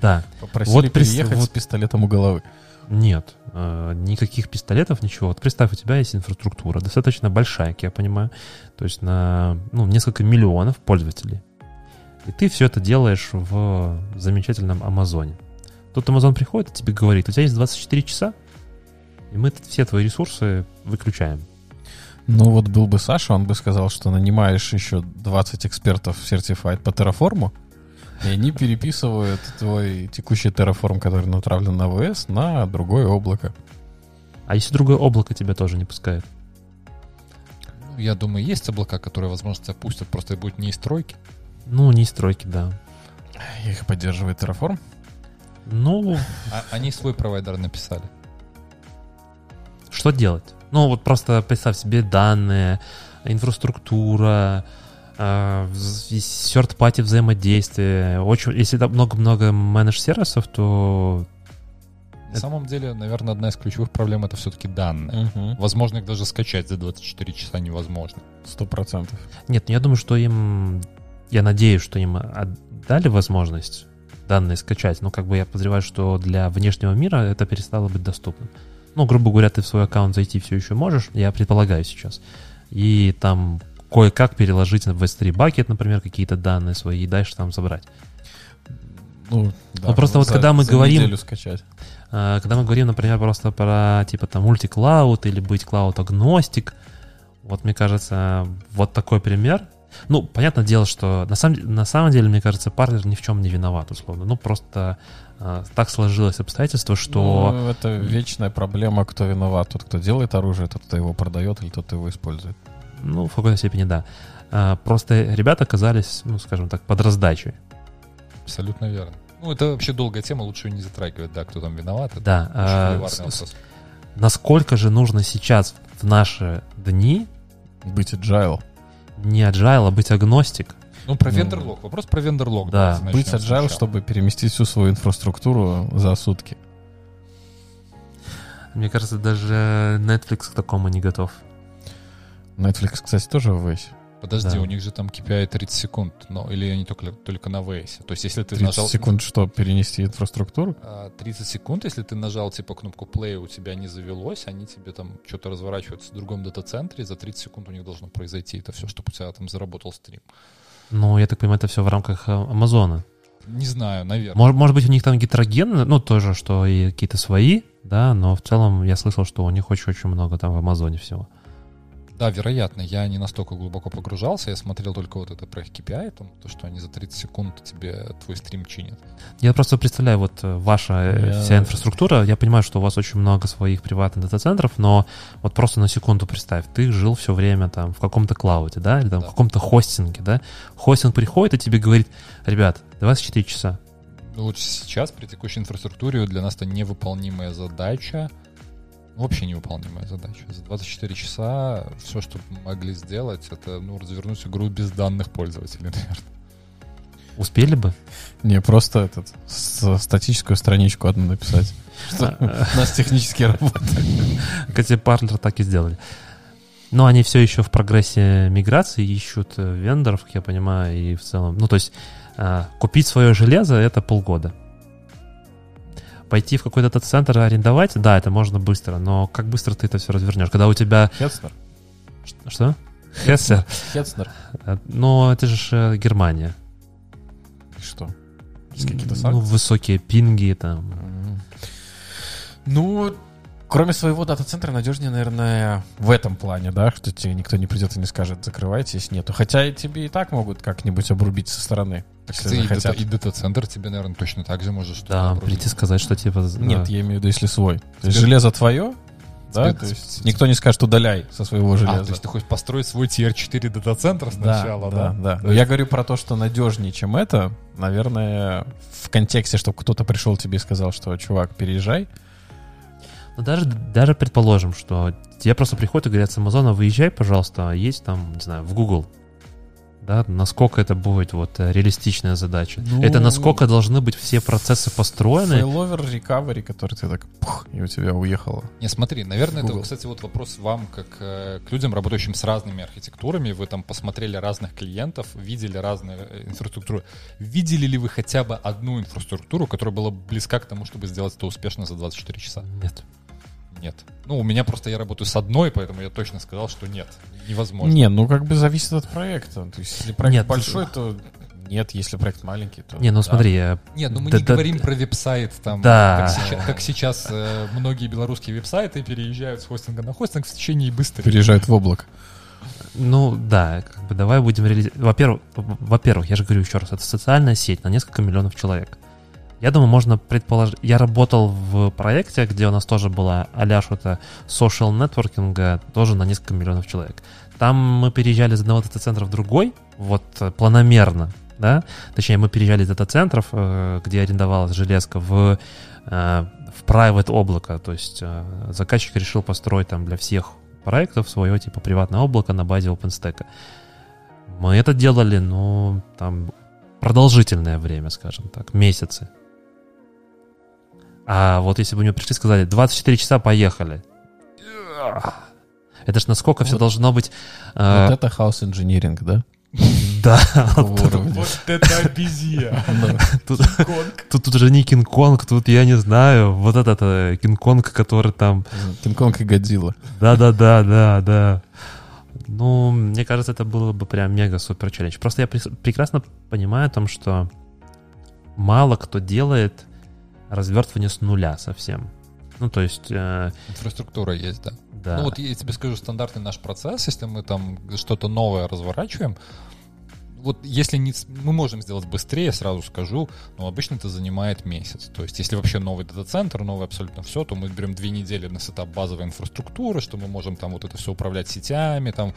Да, Попросили Вот переехать вот- с пистолетом у головы. нет, э, никаких пистолетов, ничего. Вот представь, у тебя есть инфраструктура, достаточно большая, как я понимаю, то есть на ну, несколько миллионов пользователей. И ты все это делаешь в замечательном Амазоне. Тут Амазон приходит и тебе говорит, у тебя есть 24 часа, и мы все твои ресурсы выключаем. Ну вот был бы Саша, он бы сказал, что нанимаешь еще 20 экспертов в Certified по Terraform, И они переписывают твой текущий Terraform, который направлен на ВС, на другое облако. А если другое облако тебя тоже не пускает? Ну, Я думаю, есть облака, которые, возможно, тебя пустят, просто будет не из стройки. Ну, не стройки, да. Их поддерживает Terraform. Ну, А они свой провайдер написали. что делать? Ну, вот просто представь себе данные, инфраструктура, э, third-party взаимодействие. Очень, если там много-много менедж-сервисов, то На самом деле, наверное, одна из ключевых проблем это все-таки данные. Возможно, их даже скачать за 24 часа невозможно. Сто процентов. Нет, ну я думаю, что им... Я надеюсь, что им отдали возможность данные скачать, но как бы я подозреваю, что для внешнего мира это перестало быть доступным. Ну, грубо говоря, ты в свой аккаунт зайти все еще можешь, я предполагаю сейчас. И там кое-как переложить в S3 бакет, например, какие-то данные свои и дальше там забрать. Ну, да, Ну, просто вот когда мы говорим- скачать. А, Когда мы говорим, например, просто про типа там мультиклауд или быть клауд-агностик, вот мне кажется, вот такой пример. Ну, понятное дело, что на самом, на самом деле, мне кажется, партнер ни в чем не виноват, условно. Ну, просто а, так сложилось обстоятельство, что... Ну, это вечная проблема, кто виноват. Тот, кто делает оружие, тот, кто его продает, или тот, кто его использует. Ну, в какой-то степени, да. А, Просто ребята оказались, ну, скажем так, под раздачей. Абсолютно верно. Ну, это вообще долгая тема, лучше ее не затрагивать, да, кто там виноват. Это Да. а, с-. Насколько же нужно сейчас в наши дни Быть agile. Не agile, а быть агностик? Ну, про Ну, вендерлог. Вопрос про вендерлог. да, Быть agile, сначала. чтобы переместить всю свою инфраструктуру за сутки. Мне кажется, даже Netflix к такому не готов. Netflix, кстати, тоже в весь. Подожди, Да. у них же там KPI 30 секунд, но или они только, только на вейсе. То есть, если ты 30 нажал... секунд, что, перенести инфраструктуру? а, 30 секунд, если ты нажал типа кнопку play, у тебя не завелось, они тебе там что-то разворачиваются в другом дата-центре, за 30 секунд у них должно произойти это все, чтобы у тебя там заработал стрим. Ну, я так понимаю, это все в рамках э, Амазона. Не знаю, наверное. Может, может быть, у них там гетерогенно, ну, тоже, что и какие-то свои, да, но в целом я слышал, что у них очень-очень много там в Амазоне всего. Да, вероятно, я не настолько глубоко погружался, я смотрел только вот это про их KPI, там, то, что они за 30 секунд тебе твой стрим чинят. Я просто представляю, вот э, ваша э, Я- вся инфраструктура, я понимаю, что у вас очень много своих приватных дата-центров, но вот просто на секунду представь, ты жил все время там в каком-то клауде, да, или там Да. в каком-то хостинге, да, хостинг приходит и тебе говорит, ребят, 24 часа, Ну, вот сейчас при текущей инфраструктуре для нас это невыполнимая задача, ну, вообще невыполнимая задача. За 24 часа все, что могли сделать, это ну, развернуть игру без данных пользователей, *laughs* наверное. успели бы? Не, просто этот, статическую страничку одну написать. *laughs* Что у нас технические работы. Кстати, Parler так и сделали. Но они все еще в прогрессе миграции, ищут э, вендоров, как я понимаю, и в целом... Ну, то есть э, купить свое железо — это полгода. Пойти в какой-то дата-центр арендовать, да, это можно быстро, но как быстро ты это все развернешь? Когда у тебя... Хетцнер. Что? Хессе? Хетцнер. Э, Но это же э, Германия. Что? Есть какие-то Ну, санкции? высокие пинги там. Ну, кроме своего дата-центра, надежнее, наверное, в этом плане, да, что тебе никто не придет и не скажет, закрывайтесь, нету. Хотя и тебе и так могут как-нибудь обрубить со стороны, если Кстати, и, дата- захотят. и дата-центр тебе, наверное, точно так же может что-то Да, прийти сказать, что типа... Нет, я имею в виду, если свой. То есть железо твое, да, Тебе- то есть тебе- никто не скажет, удаляй со своего А, железа. то есть ты хочешь построить свой tier-4 дата-центр Да, сначала, да, да? да. Но я говорю про то, что надежнее, чем это, наверное, в контексте, чтобы кто-то пришел тебе и сказал, что, чувак, переезжай. Ну, даже, даже предположим, что тебе просто приходят и говорят с Амазона, выезжай, пожалуйста, а есть там, не знаю, в Google. Да, насколько это будет вот э, реалистичная задача. Ну, это насколько должны быть все процессы построены. Фейловер recovery, который ты так, пух, и у тебя уехало. Не, смотри, наверное, это, Google. кстати, вот вопрос вам, как э, к людям, работающим с разными архитектурами. Вы там посмотрели разных клиентов, видели разные э, инфраструктуры. Видели ли вы хотя бы одну инфраструктуру, которая была близка к тому, чтобы сделать это успешно за 24 часа? Нет. Нет. Ну, у меня просто я работаю с одной, поэтому я точно сказал, что нет. Невозможно. Не, ну как бы зависит от проекта. То есть, если проект Нет, большой, то нет, если проект маленький, то Не, ну да. смотри, э, Нет, ну мы Да- не да- говорим про веб-сайт, там, Да. как сейчас, как сейчас, э, многие белорусские веб-сайты переезжают с хостинга на хостинг в течение быстрее. Переезжает в облако. Ну да, как бы давай будем реализовать. Во-первых, во-первых, я же говорю еще раз, это социальная сеть на несколько миллионов человек. Я думаю, можно предположить... Я работал в проекте, где у нас тоже была а что-то social networking, тоже на несколько миллионов человек. Там мы переезжали из одного дата-центра в другой, вот э, планомерно, да, точнее, мы переезжали из дата-центров, э, где арендовалась железка, в, э, в private облако, то есть заказчик решил построить там для всех проектов свое типа приватное облако на базе OpenStack. Мы это делали, ну, там, продолжительное время, скажем так, месяцы. А вот если бы мне пришли и сказали, 24 часа поехали. Это ж насколько вот, все должно быть... Э, вот это хаос инжиниринг, да? Да. *laughs* Вот это обезьяна. *laughs* Тут уже не Кинг-Конг, тут я не знаю. Вот этот э, Кинг-Конг, который там... Кинг-Конг и Годзилла. Да-да-да, да, да. Ну, мне кажется, это было бы прям мега-супер челлендж. Просто я прекрасно понимаю о том, что мало кто делает развертывание с нуля совсем. Ну, то есть... Э... Инфраструктура есть, да. да. Ну, вот я тебе скажу, стандартный наш процесс, если мы там что-то новое разворачиваем, вот если не, мы можем сделать быстрее, сразу скажу, но обычно это занимает месяц. То есть если вообще новый дата-центр, новый абсолютно все, то мы берем две недели на сетап базовой инфраструктуры, что мы можем там вот это все управлять сетями, там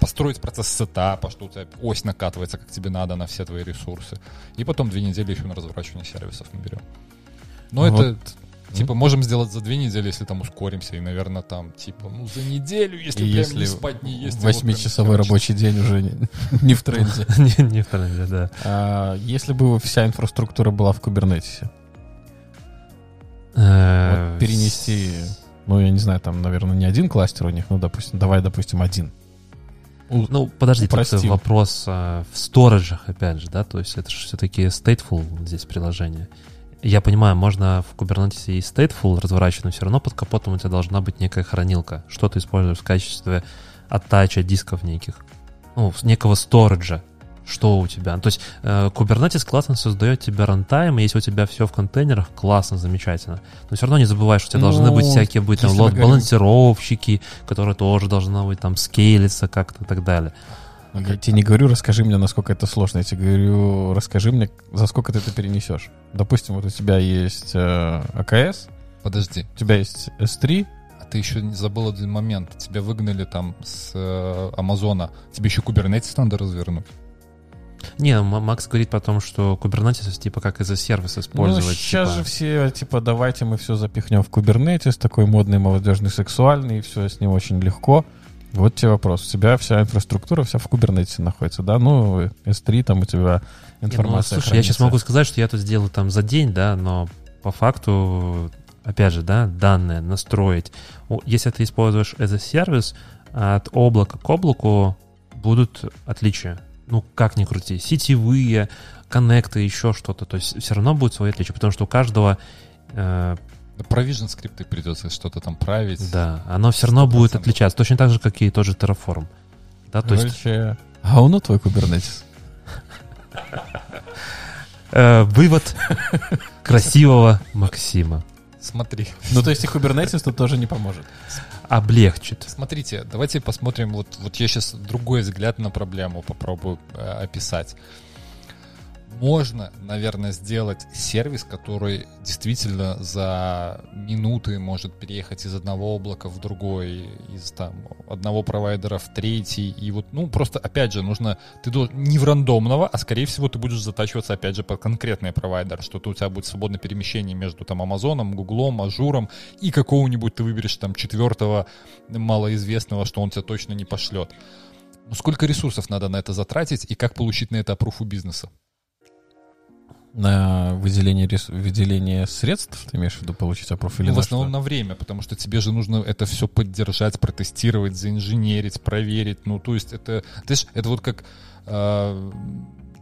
построить процесс сетапа, что у тебя ось накатывается, как тебе надо на все твои ресурсы. И потом две недели еще на разворачивание сервисов мы берем. Но вот. это Типа, можем сделать за две недели, если там ускоримся, и, наверное, там, типа, ну, за неделю, если и прям если не спать, не есть. Восьмичасовой рабочий день уже не *laughs* в тренде. *laughs* Не в тренде, да. А Если бы вся инфраструктура была в Кубернетисе, э, перенести, ну, я не знаю, там, наверное, не один кластер у них, ну, допустим, давай, допустим, один. Ну, подожди, это вопрос а, в сториджах, опять же, да, то есть это же все-таки stateful здесь приложение. Я понимаю, можно в Kubernetes и stateful разворачивать, но все равно под капотом у тебя должна быть некая хранилка. Что ты используешь в качестве оттача дисков неких? Ну, некого сториджа. Что у тебя? То есть э, Kubernetes классно создает тебе рантайм, и если у тебя все в контейнерах, классно, замечательно. Но все равно не забывай, что у тебя ну, должны быть всякие быть там лот-балансировщики, которые тоже должны быть там скейлиться как-то и так далее. Я тебе не говорю, расскажи мне, насколько это сложно. Я тебе говорю, расскажи мне, за сколько ты это перенесешь. Допустим, вот у тебя есть э, АКС. Подожди. У тебя есть S3. А ты еще не забыл один момент. Тебя выгнали там с э, Амазона. Тебе еще Kubernetes надо развернуть. Не, Макс говорит потом, что Kubernetes типа как из-за сервис использовать. Ну, сейчас типа... же все, типа, давайте мы все запихнем в Kubernetes, такой модный, молодежный, сексуальный, и все с ним очень легко. Вот тебе вопрос. У тебя вся инфраструктура вся в Кубернете находится, да? Ну, S3, там у тебя информация. Ну, слушай, я сейчас могу сказать, что я это сделаю там за день, да, но по факту, опять же, да, данные настроить. Если ты используешь as a сервис, от облака к облаку будут отличия. Ну, как ни крути. Сетевые, коннекты, еще что-то. То есть все равно будет свои отличия, потому что у каждого э, Provision скрипты придется что-то там править. Да, оно все равно будет отличаться, точно так же, как и тот же Terraform. Да, то есть... А он твой Kubernetes? *laughs* Э, вывод красивого Максима. Смотри. Ну, то есть и Kubernetes тут тоже не поможет. Облегчит. Смотрите, давайте посмотрим, вот, вот я сейчас другой взгляд на проблему попробую э, описать можно, наверное, сделать сервис, который действительно за минуты может переехать из одного облака в другой, из там одного провайдера в третий. И вот, ну, просто, опять же, нужно... Ты должен не в рандомного, а, скорее всего, ты будешь затачиваться, опять же, под конкретный провайдер, что у тебя будет свободное перемещение между там Амазоном, Гуглом, Azure ом, и какого-нибудь ты выберешь там четвертого малоизвестного, что он тебя точно не пошлет. Ну, сколько ресурсов надо на это затратить и как получить на это опруфу бизнеса? На выделение, рес... выделение средств, ты имеешь в виду получить опрос или ну, в основном что? на время, потому что тебе же нужно это все поддержать, протестировать, заинженерить, проверить. Ну, то есть это, знаешь, это вот как э,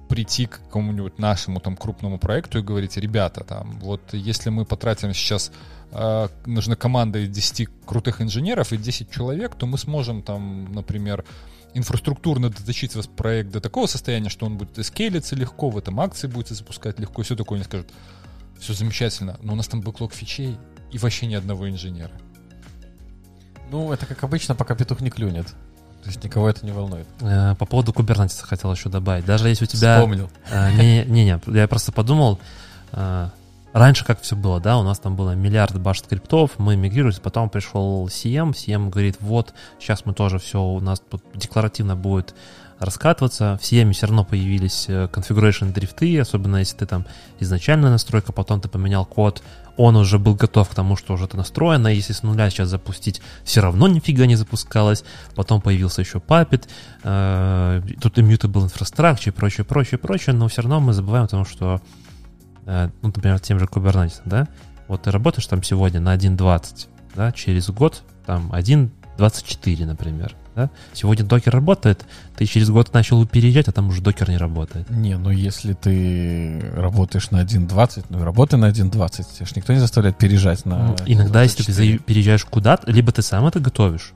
прийти к какому-нибудь нашему там крупному проекту и говорить, ребята, там, вот если мы потратим сейчас э, нужна команда из 10 крутых инженеров и 10 человек, то мы сможем там, например, инфраструктурно доточить вас проект до такого состояния, что он будет скейлиться легко, в этом акции будете запускать легко, и все такое. Они скажут, все замечательно, но у нас там бэклог фичей и вообще ни одного инженера. Ну, это как обычно, пока петух не клюнет. То есть никого это не волнует. Э, По поводу Kubernetes хотел еще добавить. Даже если у тебя... Вспомнил. Э, Не-не-не, я просто подумал, э, раньше как все было, да, у нас там было миллиард баш скриптов, мы мигрировались, потом пришел CM, CM говорит, вот, сейчас мы тоже все, у нас тут декларативно будет раскатываться, в CM все равно появились э, configuration дрифты, особенно если ты там изначальная настройка, потом ты поменял код, он уже был готов к тому, что уже это настроено, если с нуля сейчас запустить, все равно нифига не запускалось, потом появился еще Puppet, э, тут immutable infrastructure и прочее, прочее, прочее, но все равно мы забываем о том, что, э, ну, например, тем же Kubernetes, да, вот ты работаешь там сегодня на 1.20, да, через год там 1.24, например, да, сегодня докер работает, ты через год начал переезжать, а там уже докер не работает. Не, ну если ты работаешь на 1.20, ну и работай на 1.20. Тебя ж никто не заставляет переезжать на... Ну, иногда, если ты 24. переезжаешь куда-то, либо ты сам это готовишь,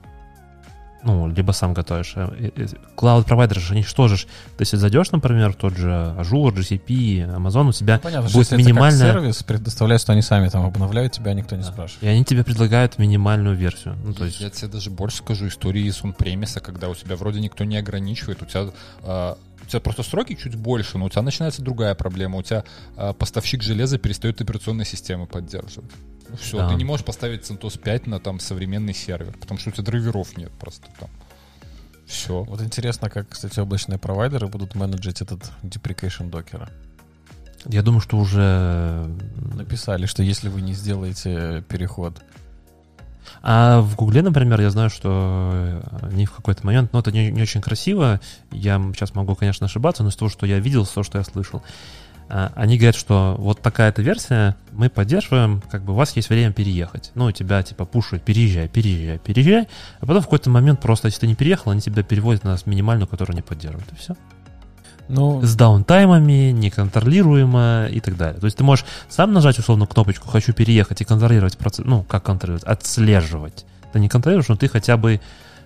ну, либо сам готовишь. Э, э, Клауд-провайдеры же, что ж, ты если зайдешь, например, в тот же Azure, GCP, Amazon, у тебя Ну, понятно, что будет это минимальная... как сервис предоставляют, что они сами там обновляют тебя, никто не Да. спрашивает. И они тебе предлагают минимальную версию. Ну, то есть, Я тебе даже больше скажу, истории из он-премиса, когда у тебя вроде никто не ограничивает, у тебя, а, у тебя просто сроки чуть больше, но у тебя начинается другая проблема. У тебя а, поставщик железа перестает операционные системы поддерживать. Ну все, Да. ты не можешь поставить CentOS 5 на там современный сервер, потому что у тебя драйверов нет просто там. Все. Вот интересно, как, кстати, облачные провайдеры будут менеджить этот deprecation докера. я думаю, что уже... Написали, что если вы не сделаете переход А в Гугле, например, я знаю, что э, они в какой-то момент, ну, это не, не очень красиво, я сейчас могу, конечно, ошибаться, но из того, что я видел, из того, что я слышал, а, они говорят, что вот такая-то версия мы поддерживаем, как бы у вас есть время переехать. Ну, тебя, типа, пушают, переезжай, переезжай, переезжай, а потом в какой-то момент просто, если ты не переехал, они тебя переводят на минимальную, которую не поддерживают, и все. Ну, С даунтаймами, неконтролируемо и так далее. То есть ты можешь сам нажать, условно, кнопочку «хочу переехать» и контролировать процесс, ну, как контролировать, отслеживать. Ты не контролируешь, но ты хотя бы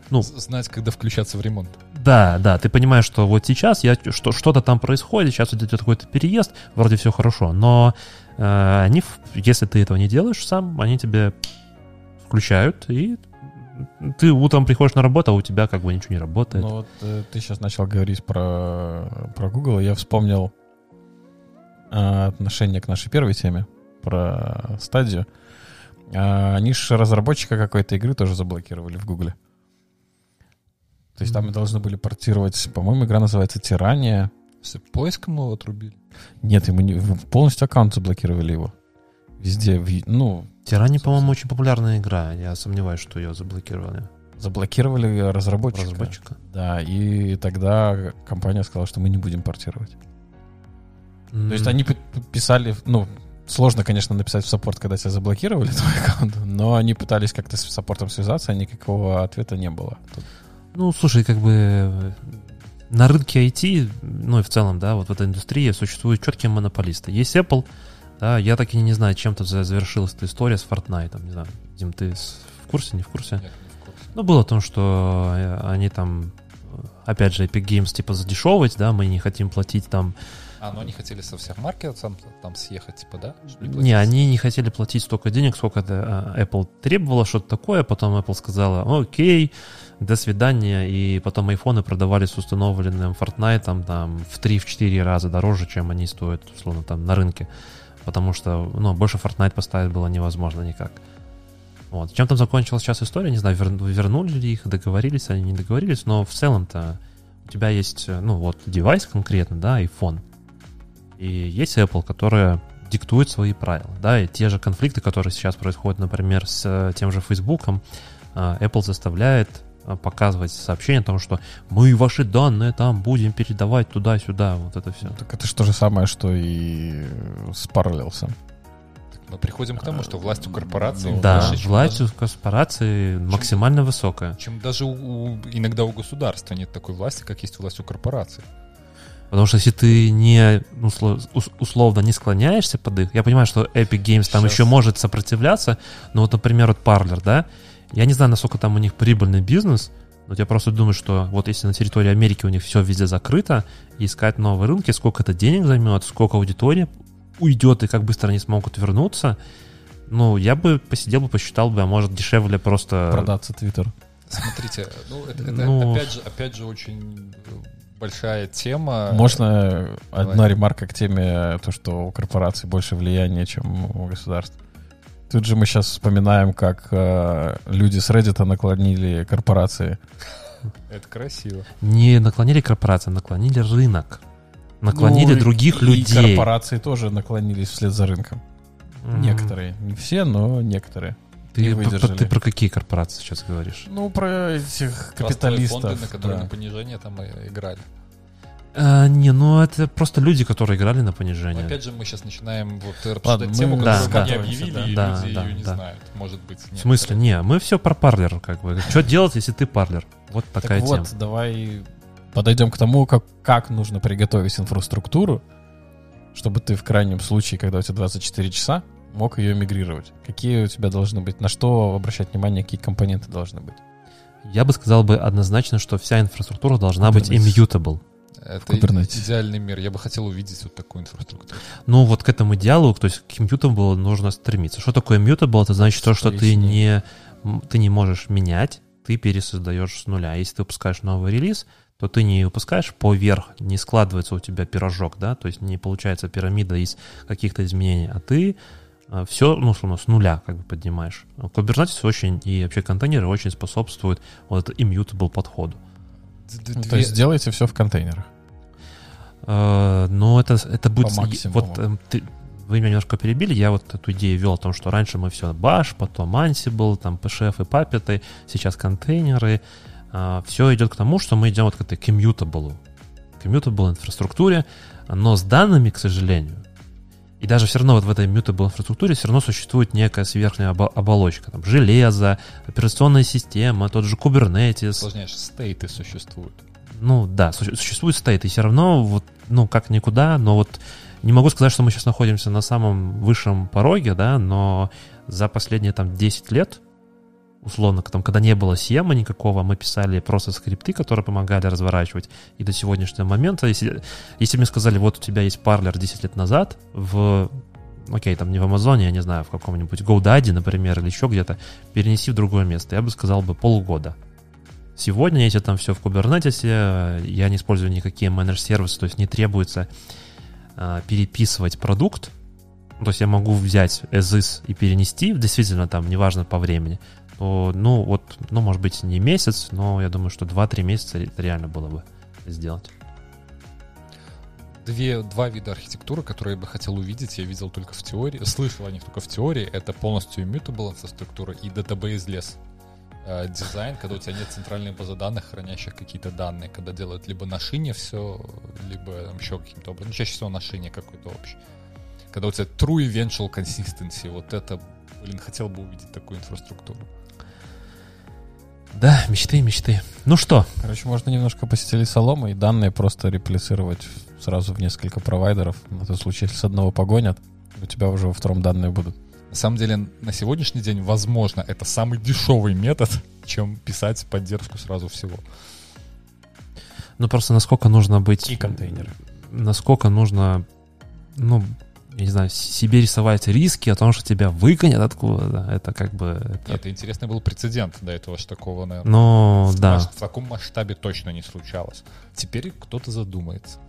ну, Знать, когда включаться в ремонт. да, да, ты понимаешь, что вот сейчас я, что, что-то там происходит, сейчас идет какой-то переезд, вроде все хорошо, но э, они, если ты этого не делаешь сам, они тебе включают, и ты утром приходишь на работу, а у тебя как бы ничего не работает. Ну вот э, ты сейчас начал говорить про, про Google, и я вспомнил э, отношение к нашей первой теме про стадию. А, они же разработчика какой-то игры тоже заблокировали в Гугле. То есть там Мгм. должны были портировать, по-моему, игра называется «Тирания». С поиском его отрубили. Нет, ему не, полностью аккаунт заблокировали его. Везде, в ну, Тирани, по-моему, очень популярная игра, я сомневаюсь, что ее заблокировали. заблокировали разработчика. Разработчика. Да, и тогда компания сказала, что мы не будем портировать. То есть они писали, ну, сложно, конечно, написать в саппорт, когда тебя заблокировали *laughs* твой аккаунт, но они пытались как-то с саппортом связаться, а никакого ответа не было. Тут- Ну, слушай, как бы э, на рынке IT, ну и в целом, да, вот в этой индустрии существуют четкие монополисты. Есть Apple, да, я так и не знаю, чем за- завершилась эта история с Fortnite, не знаю, Дим, ты в курсе, не в курсе? Нет, не в курсе. Ну, было о том, что э, они там, опять же, Epic Games типа задешевывать, да, мы не хотим платить там А, ну они хотели со всех маркетов там, там съехать, типа, да? Не, платить? они не хотели платить столько денег, сколько это, Apple требовала, что-то такое. Потом Apple сказала, окей, до свидания. И потом айфоны продавались с установленным Fortnite там в 3-4 раза дороже, чем они стоят, условно, там на рынке. Потому что, ну, больше Fortnite поставить было невозможно никак. Вот. Чем там закончилась сейчас история, не знаю, вер- вернули ли их, договорились, они не договорились, но в целом-то у тебя есть, ну, вот, девайс конкретно, да, iPhone. И есть Apple, которая диктует свои правила, да, и те же конфликты, которые сейчас происходят, например, с э, тем же Фейсбуком, э, Apple заставляет показывать сообщение о том, что мы ваши данные там будем передавать туда-сюда, вот это все. Так это же то же самое, что и с Parallels. Мы приходим к тому, что власть у корпорации Ну, Да, выше, чем власть даже- у корпорации максимально высокая. чем даже у, у- иногда у государства нет такой власти, как есть власть у корпорации. Потому что если ты не ну, усло- ус- условно не склоняешься под их, я понимаю, что Epic Games там Щас. еще может сопротивляться, но вот, например, вот Parler, да, я не знаю, насколько там у них прибыльный бизнес, но я просто думаю, что вот если на территории Америки у них все везде закрыто, и искать новые рынки, сколько это денег займет, сколько аудитории уйдет и как быстро они смогут вернуться, ну, я бы посидел бы, посчитал бы, а может дешевле просто... Продаться Твиттер. Смотрите, ну это, это Ну. опять же, опять же очень большая тема. Можно Давай. одна ремарка к теме, то, что у корпораций больше влияния, чем у государств. Тут же мы сейчас вспоминаем, как э, люди с Reddit наклонили корпорации. Это красиво. Не наклонили корпорации, наклонили рынок. Наклонили Ну, других и людей. корпорации тоже наклонились вслед за рынком. М. Некоторые. Не все, но некоторые. Ты, не про- ты про какие корпорации сейчас говоришь? Ну, про этих капиталистов. фонды, на которые да. на понижение там и играли. А, не, ну это просто люди, которые играли на понижение. Опять же, мы сейчас начинаем вот обсуждать Ладно, тему, мы которую да, мы не объявили, Да, и да, люди да, ее не да. знают. Может быть, В смысле? Не, мы все про парлер, как бы. Что делать, если ты парлер? Вот Так такая тема. вот, давай подойдем к тому, как, как нужно приготовить инфраструктуру, чтобы ты в крайнем случае, когда у тебя 24 часа, мог ее мигрировать. Какие у тебя должны быть, на что обращать внимание, какие компоненты должны быть. Я бы сказал бы однозначно, что вся инфраструктура должна быть immutable. Это Kubernetes. идеальный мир. Я бы хотел увидеть вот такую инфраструктуру. Ну, вот к этому идеалу, то есть к immutable нужно стремиться. Что такое immutable? Это значит то, что ты не, ты не можешь менять, ты пересоздаешь с нуля. Если ты выпускаешь новый релиз, то ты не выпускаешь поверх, не складывается у тебя пирожок, да, то есть не получается пирамида из каких-то изменений, а ты все, ну, условно, с нуля как бы поднимаешь. Kubernetes очень, и вообще контейнеры очень способствуют вот это immutable подходу. Ну, две- то есть делайте все в контейнерах. Э, Но это, это будет... Вот эм, ты- вы меня немножко перебили, я вот эту идею вел о том, что раньше мы все Bash, потом Ansible, там PSHF и Puppet, сейчас контейнеры. Все идет к тому, что мы идем вот к этой commutable, commutable инфраструктуре, но с данными, к сожалению, и даже все равно вот в этой mutable инфраструктуре все равно существует некая сверхняя обо- оболочка. Там железо, операционная система, тот же Kubernetes. Сложнее, стейты существуют. Ну да, суще- существует стейт, и все равно вот, ну как никуда, но вот не могу сказать, что мы сейчас находимся на самом высшем пороге, да, но за последние там 10 лет, условно, там, когда не было сема никакого, мы писали просто скрипты, которые помогали разворачивать, и до сегодняшнего момента, если, если мне сказали, вот у тебя есть парлер 10 лет назад в окей, там не в Амазоне, я не знаю, в каком-нибудь GoDaddy, например, или еще где-то, перенеси в другое место, я бы сказал бы полгода. Сегодня, если там все в э, я не использую никакие менедж-сервисы, то есть не требуется э, переписывать продукт. То есть я могу взять as is и перенести, действительно там, неважно по времени. Ну, вот, ну, может быть, не месяц, но я думаю, что 2-3 месяца это реально было бы сделать. Две, два вида архитектуры, которые я бы хотел увидеть, я видел только в теории, слышал о них только в теории. Это полностью immutable инфраструктура и database лес. Э, Дизайн, когда у тебя нет центральной базы данных, хранящих какие-то данные, когда делают либо на шине все, либо там еще каким-то образом. Ну, чаще всего на шине какой-то общий. Когда у тебя true eventual consistency, вот это, блин, хотел бы увидеть такую инфраструктуру. Да, мечты, мечты. Ну что, Короче, можно немножко постелить соломы и данные просто реплицировать сразу в несколько провайдеров. На тот случай, если с одного погонят, у тебя уже во втором данные будут. На самом деле, на сегодняшний день, возможно, это самый дешевый метод, чем писать поддержку сразу всего. ну просто насколько нужно быть... И контейнеры. насколько нужно, ну, я не знаю, себе рисовать риски о том, что тебя выгонят откуда-то. Это как бы... это- Это интересный был прецедент до этого, что такого, наверное, Ну, в, да. маш- в таком масштабе точно не случалось. Теперь кто-то задумается.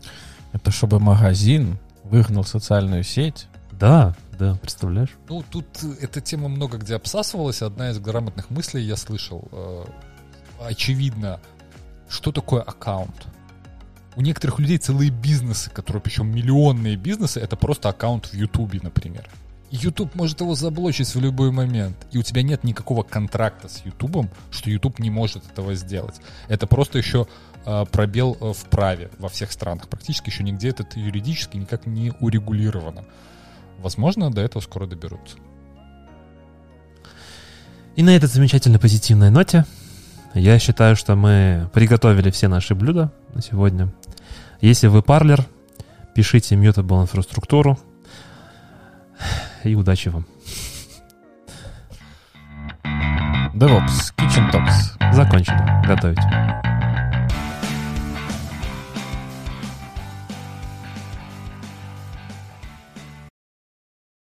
Это чтобы магазин выгнал социальную сеть. Да, да, представляешь? Ну, тут э, эта тема много где обсасывалась. Одна из грамотных мыслей я слышал. э, очевидно, что такое аккаунт? У некоторых людей целые бизнесы, которые, причем миллионные бизнесы, это просто аккаунт в Ютубе, например. YouTube может его заблочить в любой момент. И у тебя нет никакого контракта с Ютубом, что YouTube не может этого сделать. Это просто еще э, пробел э, в праве во всех странах. Практически еще нигде это юридически никак не урегулировано. Возможно, до этого скоро доберутся. И на этой замечательной позитивной ноте я считаю, что мы приготовили все наши блюда на сегодня. Если вы парлер, пишите mutable инфраструктуру. И удачи вам. DevOps, Kitchen Talks. Закончили готовить.